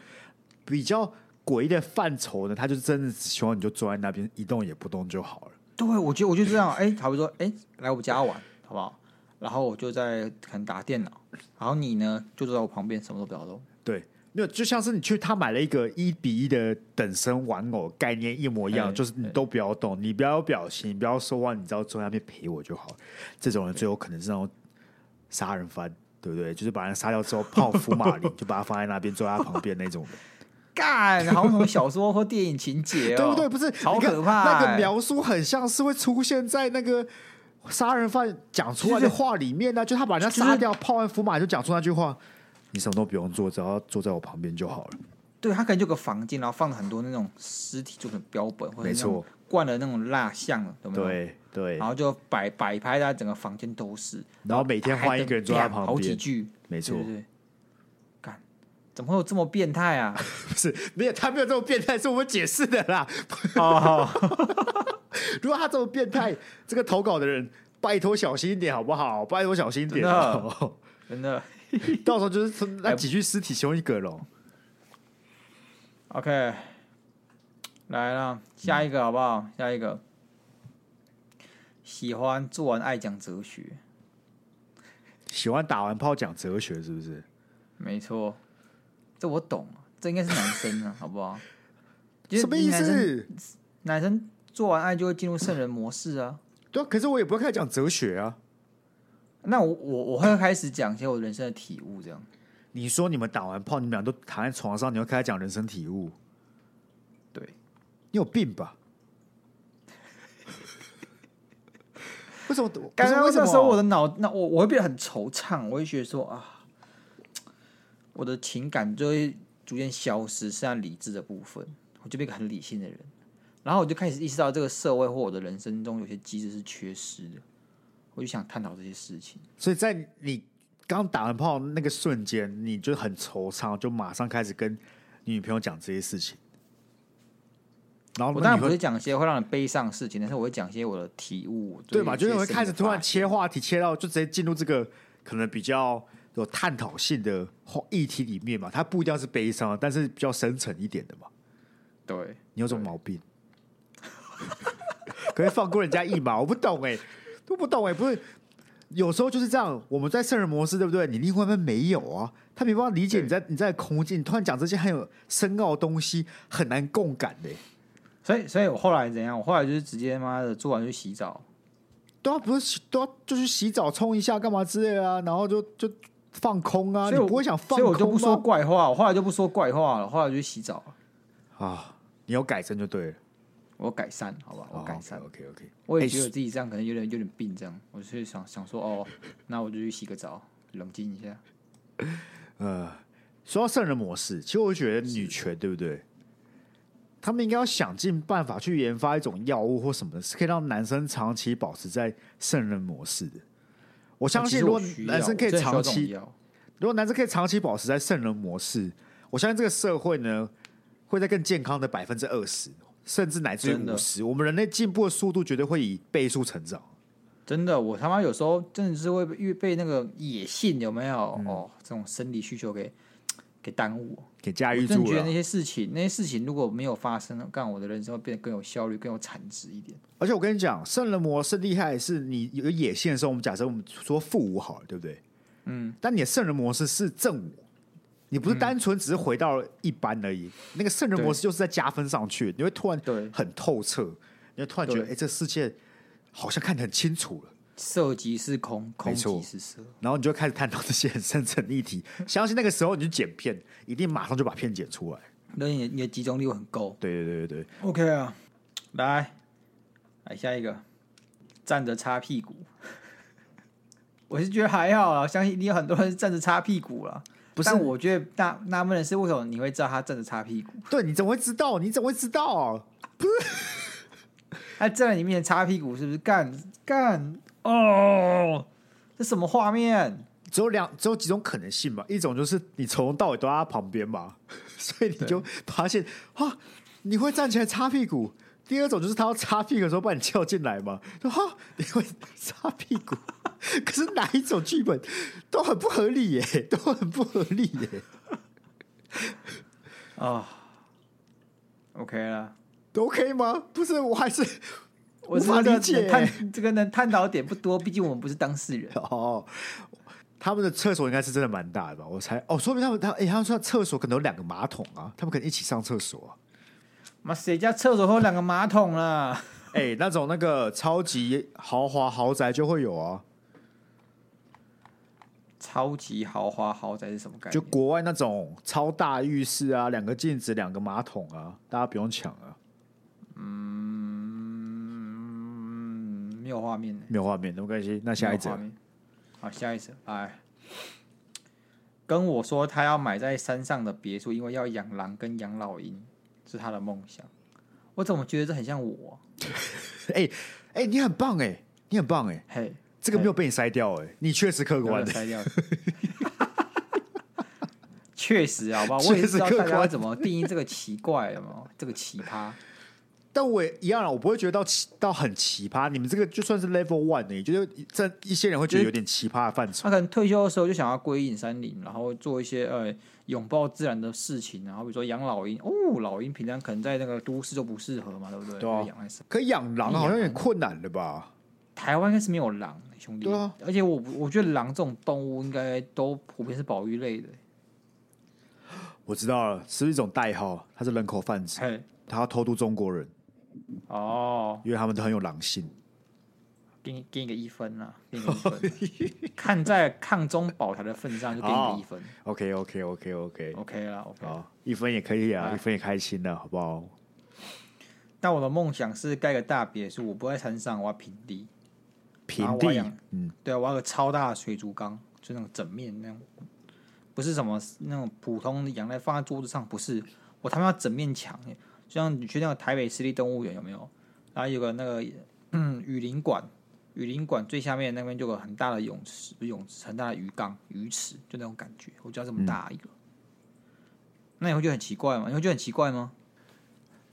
比较诡异的范畴呢，他就真的只希望你就坐在那边一动也不动就好了。对，我觉得我就这样，哎，好比说，哎，来我家玩，好不好？然后我就在可能打电脑，然后你呢就坐在我旁边，什么都不要动。对。没有，就像是你去他买了一个一比一的等身玩偶，概念一模一样，就是你都不要动，你不要有表情，你不要说话，你只要坐在那边陪我就好。这种人最有可能是那种杀人犯，对不对？就是把人杀掉之后 泡福马林，就把他放在那边，坐在他旁边那种的。干，好像什么小说或电影情节，对不对？不是，好可怕。那个描述很像是会出现在那个杀人犯讲出来的话里面呢，就他把人家杀掉，泡完福马就讲出那句话。你什么都不用做，只要坐在我旁边就好了。对，他可能就个房间，然后放了很多那种尸体做成标本，或者没错灌了那种蜡像，对对对，然后就摆摆拍在整个房间都是，然后每天换一个人坐在旁边，好几句，没错。怎么会有这么变态啊？不是，没有，他没有这么变态，是我们解释的啦。哦，如果他这么变态，这个投稿的人拜托小心一点好不好？拜托小心一点，真的。到时候就是那几具尸体其中一个喽。OK，来了，下一个好不好？嗯、下一个，喜欢做完爱讲哲学，喜欢打完炮讲哲学，是不是？没错，这我懂，这应该是男生啊，好不好？什么意思？男生做完爱就会进入圣人模式啊？对啊，可是我也不会开始讲哲学啊。那我我我会开始讲一些我人生的体悟，这样。你说你们打完炮，你们俩都躺在床上，你会开始讲人生体悟？对，你有病吧？为什么？刚刚那时候我的脑，那我我会变得很惆怅，我会觉得说啊，我的情感就会逐渐消失，剩下理智的部分，我就变个很理性的人。然后我就开始意识到，这个社会或我的人生中有些机制是缺失的。我就想探讨这些事情，所以在你刚打完炮那个瞬间，你就很惆怅，就马上开始跟你女朋友讲这些事情。然后我当然不是讲一些会让人悲伤的事情，但是我会讲一些我的体悟，对吧？就是会开始突然切话题，切到就直接进入这个可能比较有探讨性的议题里面嘛。它不一定要是悲伤，但是比较深沉一点的嘛。对，你有这种毛病，可以放过人家一马？我不懂哎、欸。都不懂哎、欸，不是，有时候就是这样。我们在圣人模式，对不对？你另外一半没有啊，他没办法理解你在你在空间，你突然讲这些很有深奥的东西，很难共感的、欸。所以，所以我后来怎样？我后来就是直接妈的做完就洗澡，都要不是都要就去洗澡冲一下干嘛之类的啊，然后就就放空啊。你不会想放空，所以我就不说怪话。我后来就不说怪话了，后来就去洗澡啊。你有改正就对了。我改善，好吧，我改善。Oh, OK OK，我也觉得自己这样可能有点有点病，这样，我就想想说，哦，那我就去洗个澡，冷静一下。呃，说到圣人模式，其实我觉得女权对不对？他们应该要想尽办法去研发一种药物或什么的，是可以让男生长期保持在圣人模式的。我相信，如果男生可以长期，如果男生可以长期保持在圣人模式，我相信这个社会呢，会在更健康的百分之二十。甚至乃至于五十，我们人类进步的速度绝对会以倍数成长。真的，我他妈有时候真的是会被被那个野性有没有、嗯、哦这种生理需求给给耽误，给驾驭住了。我觉得那些事情，那些事情如果没有发生，干我的人生会变得更有效率、更有产值一点。而且我跟你讲，圣人模式厉害，是你有野性的时候，我们假设我们说负五好了，对不对？嗯。但你的圣人模式是正五，你不是单纯只是回到一般而已。嗯、那个圣人模式就是在加分上去，你会突然很透彻，你会突然觉得，哎，这世界。好像看得很清楚了，色即是空，空即是色，然后你就开始探讨这些很深层议题。相信那个时候你就剪片，一定马上就把片剪出来。那你你的集中力会很够。对对对对对，OK 啊，来来下一个，站着擦屁股。我是觉得还好啊，相信一定有很多人是站着擦屁股了。不是，但我觉得纳纳闷的是，为什么你会知道他站着擦屁股？对，你怎么会知道？你怎么会知道啊？不是。他站在你面前擦屁股，是不是？干干哦，这什么画面？只有两，只有几种可能性嘛。一种就是你从头到尾都在他旁边嘛，所以你就发现啊，你会站起来擦屁股。第二种就是他要擦屁股的时候把你叫进来嘛，说哈，你会擦屁股。可是哪一种剧本都很不合理耶，都很不合理耶。啊，OK 了。都 OK 吗？不是，我还是无法理解。探 这个呢探讨点不多，毕竟我们不是当事人。哦，他们的厕所应该是真的蛮大的吧？我猜。哦，说明他们他哎、欸，他们说厕所可能有两个马桶啊，他们可能一起上厕所、啊。妈，谁家厕所会有两个马桶啊？哎、欸，那种那个超级豪华豪宅就会有啊。超级豪华豪宅是什么概念？就国外那种超大浴室啊，两个镜子，两个马桶啊，大家不用抢啊。嗯，没有画面，没有画面，没关系。那下一则，好，下一则，哎，跟我说他要买在山上的别墅，因为要养狼跟养老鹰，是他的梦想。我怎么觉得这很像我？哎哎、欸欸，你很棒哎、欸，你很棒哎、欸，嘿，这个没有被你筛掉哎、欸，你确实客观的筛掉。确实，好不好？我也是知道大家怎么定义这个奇怪的嘛，这个奇葩。但我也一样了，我不会觉得到奇到很奇葩。你们这个就算是 level one 的，就是这一些人会觉得有点奇葩的范畴。他可能退休的时候就想要归隐山林，然后做一些呃拥抱自然的事情，然后比如说养老鹰。哦，老鹰平常可能在那个都市就不适合嘛，对不对？对啊。可以养狼好像有点困难的吧？台湾应该是没有狼，兄弟。对啊。而且我我觉得狼这种动物应该都普遍是保育类的。我知道了，是一种代号，它是人口贩子，他要偷渡中国人。哦，因为他们都很有狼性，给你给你个一分啦，给你个一分，看在抗中保台的份上，就给你个一分。OK OK OK OK OK 了，OK，好，一分也可以啊，一分也开心了，好不好？但我的梦想是盖个大别墅，我不在山上，我要平地，平地，嗯，对啊，我要个超大的水族缸，就那种整面那种，不是什么那种普通的养在放在桌子上，不是，我他妈要整面墙。就像你去那个台北市立动物园有没有？然后有个那个嗯雨林馆，雨林馆最下面那边就有个很大的泳池，泳池很大的鱼缸、鱼池，就那种感觉。我知道这么大一个，嗯、那你会觉得很奇怪吗？你会觉得很奇怪吗？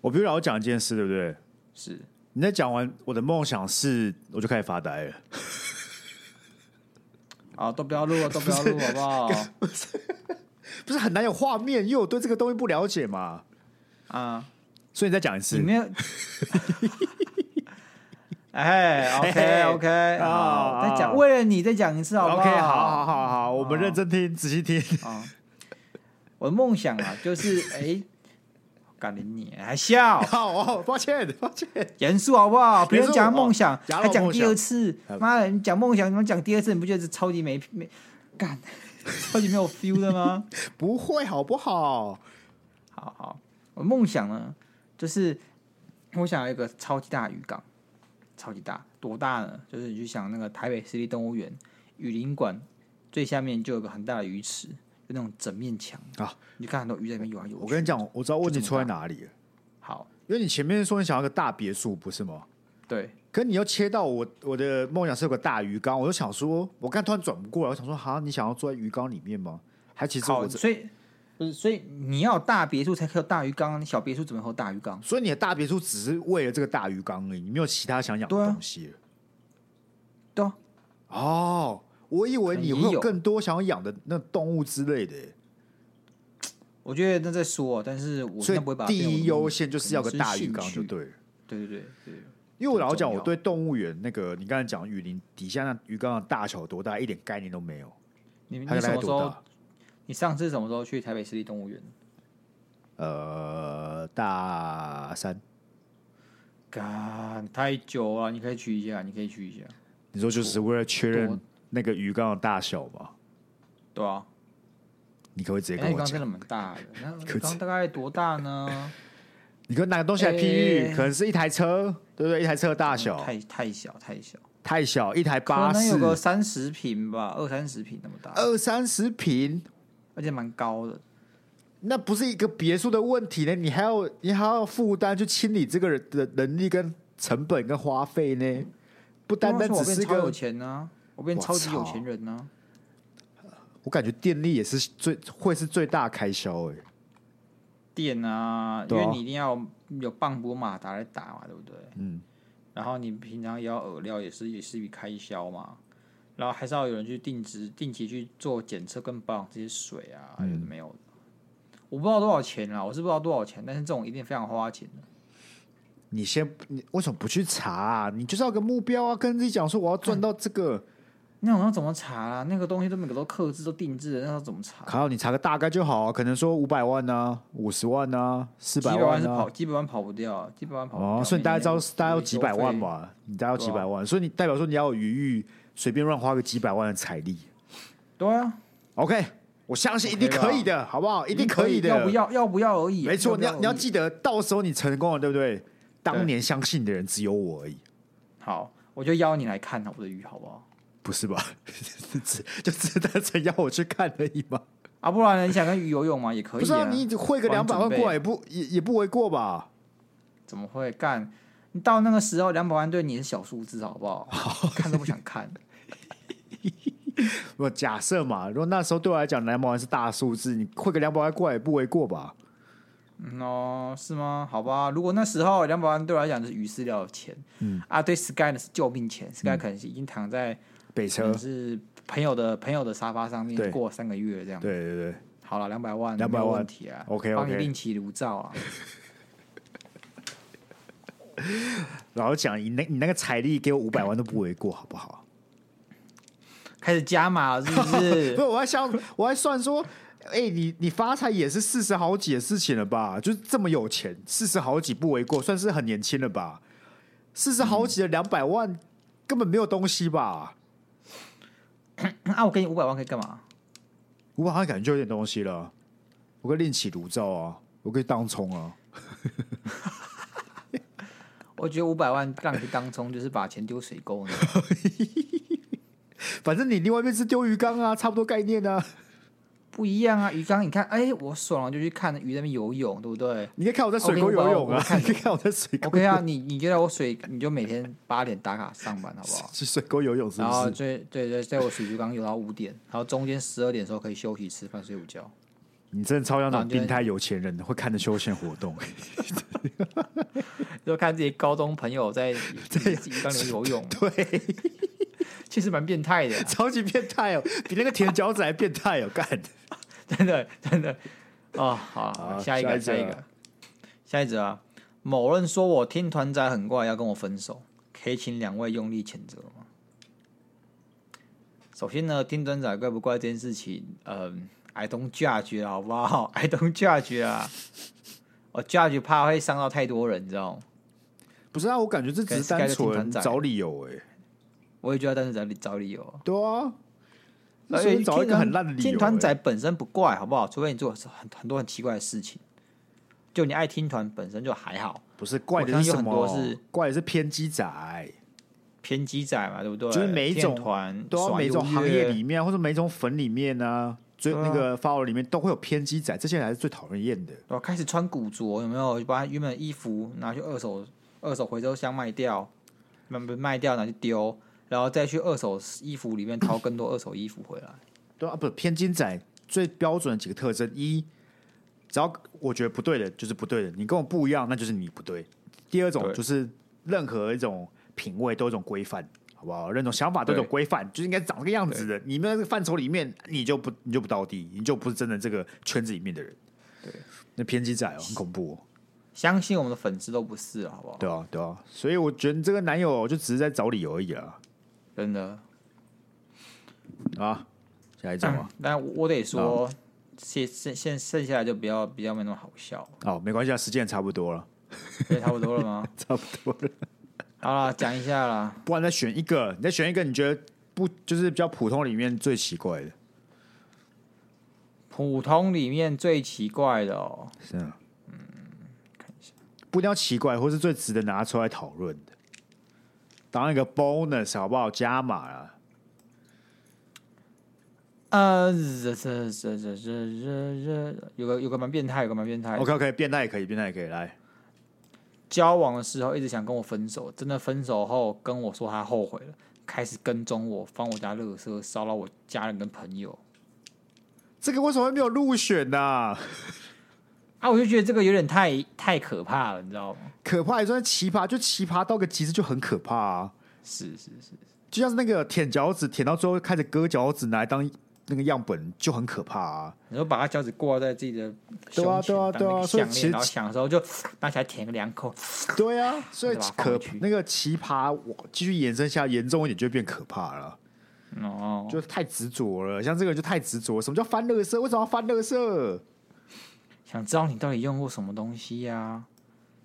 我比如让我讲一件事，对不对？是。你在讲完我的梦想是，我就开始发呆了。啊，都不要录了，都不要录，好不好？不是，不是很难有画面，因为我对这个东西不了解嘛。啊。所以你再讲一次，你没有？哎，OK OK，好，再讲，为了你再讲一次，好不好？OK，好好好好，我们认真听，仔细听。啊，我的梦想啊，就是哎，干你你还笑？好，抱歉抱歉，严肃好不好？别人讲梦想，还讲第二次，妈的，你讲梦想，你讲第二次，你不觉得是超级没没干，超级没有 feel 的吗？不会，好不好？好好，我的梦想呢？就是我想要一个超级大鱼缸，超级大，多大呢？就是你去想那个台北市立动物园雨林馆最下面就有个很大的鱼池，就那种整面墙啊，你看很多鱼在里面游来游去。我跟你讲，我知道问题出在哪里了。好，因为你前面说你想要个大别墅，不是吗？对。可你又切到我我的梦想是有个大鱼缸，我就想说，我刚突然转不过来，我想说，哈，你想要坐在鱼缸里面吗？还其实我所以不是，所以你要有大别墅才可以有大鱼缸，你小别墅怎么会有大鱼缸？所以你的大别墅只是为了这个大鱼缸而已，你没有其他想养的东西了。对啊。哦，我以为你会有更多想要养的那动物之类的。我觉得那在说，但是我所以第一优先就是要个大鱼缸就对了。对对对对。因为我老讲，我对动物园那个你刚才讲雨林底下那鱼缸的大小多大，一点概念都没有。你你什么时候？你上次什么时候去台北市立动物园？呃，大三。干，太久了，你可以去一下，你可以去一下。你说就是为了确认那个鱼缸的大小吗？对啊。你可不可以直接跟我讲？鱼缸真的蛮大的，那鱼缸大概多大呢？你跟拿个东西来譬喻？可能是一台车，对不对？一台车的大小，太太小，太小。太小，一台巴士可能有个三十平吧，二三十平那么大，二三十坪，而且蛮高的。那不是一个别墅的问题呢？你还要你还要负担去清理这个人的能力跟成本跟花费呢？不单单只是个超有钱呢、啊，我变超级有钱人呢、啊。我感觉电力也是最会是最大开销哎。电啊，因为你一定要有棒波马达来打嘛，对不对？嗯。然后你平常也要饵料，也是也是一笔开销嘛。然后还是要有人去定值、定期去做检测跟保养这些水啊，还有没有的？我不知道多少钱啊，我是不知道多少钱，但是这种一定非常花钱的。你先，你为什么不去查啊？你就是要个目标啊，跟自己讲说我要赚到这个。那我要怎么查啊？那个东西都每个都刻制、都定制的，那要怎么查？靠，你查个大概就好啊。可能说五百万啊，五十万啊，四百万啊。几百万是跑，几百万跑不掉，几百万跑不掉。哦，所以你大概知道，大概要几百万吧？你大概要几百万，所以你代表说你要有余裕，随便乱花个几百万的财力。对啊，OK，我相信一定可以的，好不好？一定可以的。要不要？要不要而已。没错，你要你要记得，到时候你成功了，对不对？当年相信的人只有我而已。好，我就邀你来看我的鱼，好不好？不是吧？只就只单纯邀我去看而已吗？啊，不然你想跟鱼游泳吗？也可以、啊。不是啊，你汇个两百万过来也不也也不为过吧？怎么会干？你到那个时候，两百万对你是小数字，好不好？好 看都不想看。我假设嘛，如果那时候对我来讲两百万是大数字，你汇个两百万过来也不为过吧？嗯哦，是吗？好吧，如果那时候两百万对我来讲是鱼饲料的钱，嗯啊，对 Sky 呢是救命钱、嗯、，Sky 可能是已经躺在。北车是朋友的朋友的沙发上面过三个月这样，对对对，好了，两百万，两百万问题啊，OK，帮你另起炉灶啊。然后讲你那，你那个财力给我五百万都不为过，好不好？开始加码是不是？不是，我还想，我还算说，哎、欸，你你发财也是四十好几的事情了吧？就是这么有钱，四十好几不为过，算是很年轻了吧？四十好几的两百万、嗯、根本没有东西吧？啊！我给你五百万可以干嘛？五百万感觉就有点东西了。我可以另起炉灶啊，我可以当葱啊。我觉得五百万让你去当葱，就是把钱丢水沟呢。反正你另外一边是丢鱼缸啊，差不多概念啊。不一样啊，鱼缸，你看，哎、欸，我爽了就去看鱼在那边游泳，对不对？你可以看我在水沟游泳啊，你可以看我在水沟。OK 啊，你你就在我水，你就每天八点打卡上班，好不好？去水沟游泳是不是？然后对对对，在我水族缸游到五点，然后中间十二点的时候可以休息吃饭睡午觉。你真的超像那种病态有钱人，会看的休闲活动，就看自己高中朋友在 在鱼缸里游泳，对。其实蛮变态的，超级变态哦，比那个舔脚趾还变态哦，干，真的真的。哦，好，好，下一个下一个。下一则啊，某人说我听团仔很怪，要跟我分手，可以请两位用力谴责吗？首先呢，听团仔怪不怪这件事情，嗯，I don't judge 好不好？I don't judge 啊，我 judge 怕会伤到太多人，你知道吗？不是啊，我感觉这只是单纯找理由哎、欸。我也觉得，但是找理找理由。对啊，所以找一个很烂的理由。听团仔本身不怪，好不好？除非你做很很多很奇怪的事情。就你爱听团本身就还好，不是怪的是什么？是怪的是偏激仔，偏激仔嘛，对不对？就是每一种团都要每种行业里面，或者每种粉里面呢，最那个 follow 里面都会有偏激仔，这些人还是最讨人厌的。对，开始穿古着，有没有？把原本的衣服拿去二手二手回收箱卖掉，卖卖掉拿去丢。然后再去二手衣服里面掏更多二手衣服回来。对啊，不是偏激仔最标准的几个特征：一，只要我觉得不对的，就是不对的。你跟我不一样，那就是你不对。第二种就是任何一种品味都有一种规范，好不好？任何种想法都有种规范，就是应该长这个样子的。你们那个范畴里面，你就不你就不到地，你就不是真的这个圈子里面的人。对，那偏激仔哦，很恐怖哦。相信我们的粉丝都不是，好不好？对啊，对啊。所以我觉得这个男友就只是在找理由而已啊。真的。啊，下一张啊。但我得说，现现现剩下来就比较比较没那么好笑。哦，没关系啊，时间也差不多了。也差不多了吗？差不多了。好了，讲一下啦。不然再选一个，你再选一个，你觉得不就是比较普通里面最奇怪的？普通里面最奇怪的哦。是啊。嗯，看一下不一定要奇怪，或是最值得拿出来讨论的，当一个 bonus 好不好？加码啊！呃，这这这这这有个有个蛮变态，有个蛮变态。OK OK，变态也可以，变态也可以来。交往的时候一直想跟我分手，真的分手后跟我说他后悔了，开始跟踪我，翻我家垃圾，骚扰我家人跟朋友。这个为什么会没有入选呢、啊？啊，我就觉得这个有点太太可怕了，你知道吗？可怕也算奇葩，就奇葩到个极致就很可怕啊！是是是，就像是那个舔脚趾，舔到最后开始割脚趾拿来当那个样本，就很可怕啊！然后把他脚趾挂在自己的对啊对啊对啊，所以其实然后想的时候就拿起来舔个两口，对啊，所以可那个奇葩，我继续延伸下严重一点就会变可怕了。哦，就太执着了，像这个人就太执着。什么叫翻垃圾？为什么要翻垃圾？想知道你到底用过什么东西呀、啊？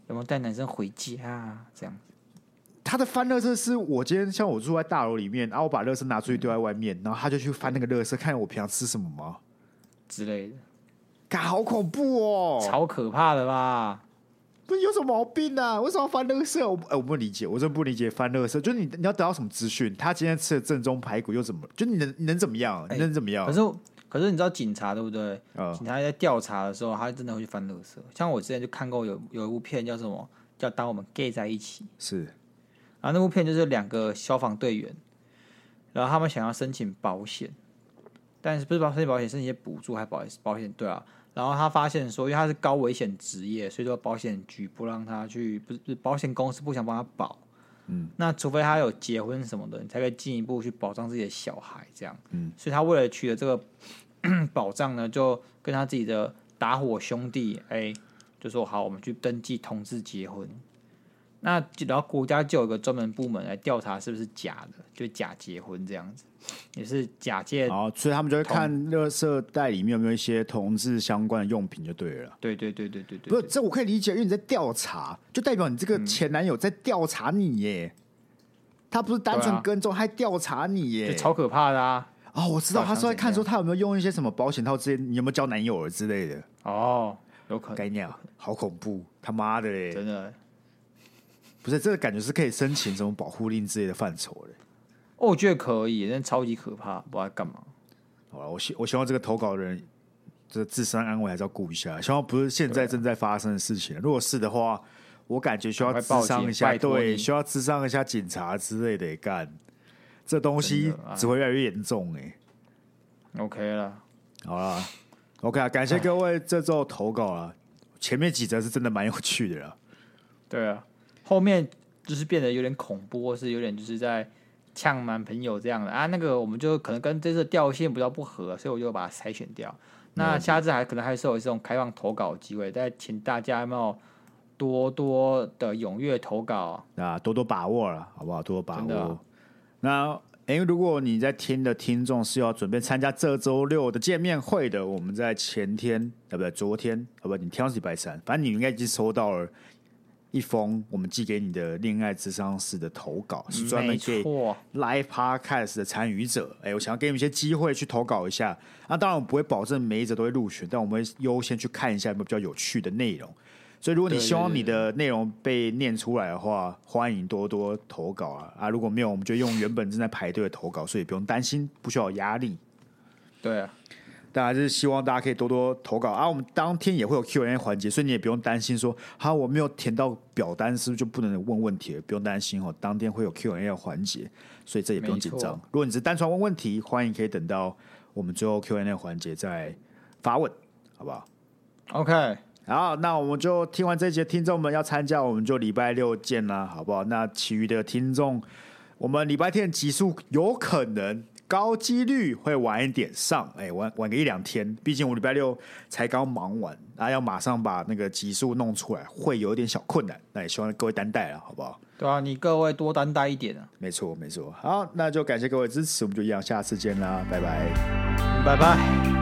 有没有带男生回家啊？这样子，他的翻垃圾是我今天像我住在大楼里面，然后我把垃圾拿出去丢在外面，然后他就去翻那个垃圾，看我平常吃什么吗？之类的，嘎，好恐怖哦，超可怕的吧？不是有什么毛病啊？为什么要翻垃圾？我哎，我不理解，我真不理解翻垃圾。就是你你要得到什么资讯？他今天吃的正宗排骨又怎么？就你能你能怎么样？你能怎么样？可是。可是你知道警察对不对？哦、警察在调查的时候，他真的会去翻垃圾。像我之前就看过有有一部片叫什么？叫《当我们 gay 在一起》。是。然后那部片就是两个消防队员，然后他们想要申请保险，但是不是申请保险，申请一些补助还保保险？对啊。然后他发现说，因为他是高危险职业，所以说保险局不让他去，不是保险公司不想帮他保。嗯。那除非他有结婚什么的，你才可以进一步去保障自己的小孩这样。嗯。所以他为了取得这个。保障呢，就跟他自己的打火兄弟，哎、欸，就说好，我们去登记同志结婚。那然后国家就有一个专门部门来调查是不是假的，就假结婚这样子，也是假借。哦，所以他们就会看垃圾袋里面有没有一些同志相关的用品，就对了。对对对对对对，不是这我可以理解，因为你在调查，就代表你这个前男友在调查你耶。嗯、他不是单纯跟踪，啊、还调查你耶，超可怕的啊！哦，我知道，他说在看说他有没有用一些什么保险套之类，你有没有交男友了之类的？哦，有可能。概念好恐怖，他妈的嘞！真的，不是这个感觉是可以申请什么保护令之类的范畴的。哦，我觉得可以，但超级可怕，不知道干嘛。好了，我希我希望这个投稿的人，这个自身安危还是要顾一下，希望不是现在正在发生的事情。如果是的话，我感觉需要智商一下，对，需要智商一下警察之类的干。这东西只会越来越严重哎、欸。OK 了，好了，OK 啊，感谢各位这周投稿啊。前面几则是真的蛮有趣的了。对啊，后面就是变得有点恐怖，或是有点就是在呛男朋友这样的啊。那个我们就可能跟这次调性比较不合，所以我就把它筛选掉。那下次还可能还是有这种开放投稿机会，但请大家有没有多多的踊跃投稿啊，多多把握了，好不好？多多把握。那，哎，如果你在听的听众是要准备参加这周六的见面会的，我们在前天，啊不对，昨天，啊不，你挑是礼拜三，反正你应该已经收到了一封我们寄给你的恋爱智商室的投稿，是专门给 Live Podcast 的参与者。哎，我想要给你们一些机会去投稿一下。那当然，我不会保证每一则都会入选，但我们会优先去看一下有没有比较有趣的内容。所以，如果你希望你的内容被念出来的话，欢迎多多投稿啊！啊，如果没有，我们就用原本正在排队的投稿，所以不用担心，不需要有压力。对啊，当然是希望大家可以多多投稿啊！我们当天也会有 Q&A 环节，所以你也不用担心说，好，我没有填到表单，是不是就不能问问题了？不用担心哦，当天会有 Q&A 的环节，所以这也不用紧张。如果你是单纯问问题，欢迎可以等到我们最后 Q&A 环节再发问，好不好？OK，好，那我们就听完这节，听众们要参加，我们就礼拜六见啦，好不好？那其余的听众，我们礼拜天的集数有可能。高几率会晚一点上，哎、欸，晚晚个一两天，毕竟我礼拜六才刚忙完，啊，要马上把那个集数弄出来，会有点小困难，那也希望各位担待了，好不好？对啊，你各位多担待一点啊。没错，没错。好，那就感谢各位支持，我们就一样，下次见啦，拜拜，拜拜。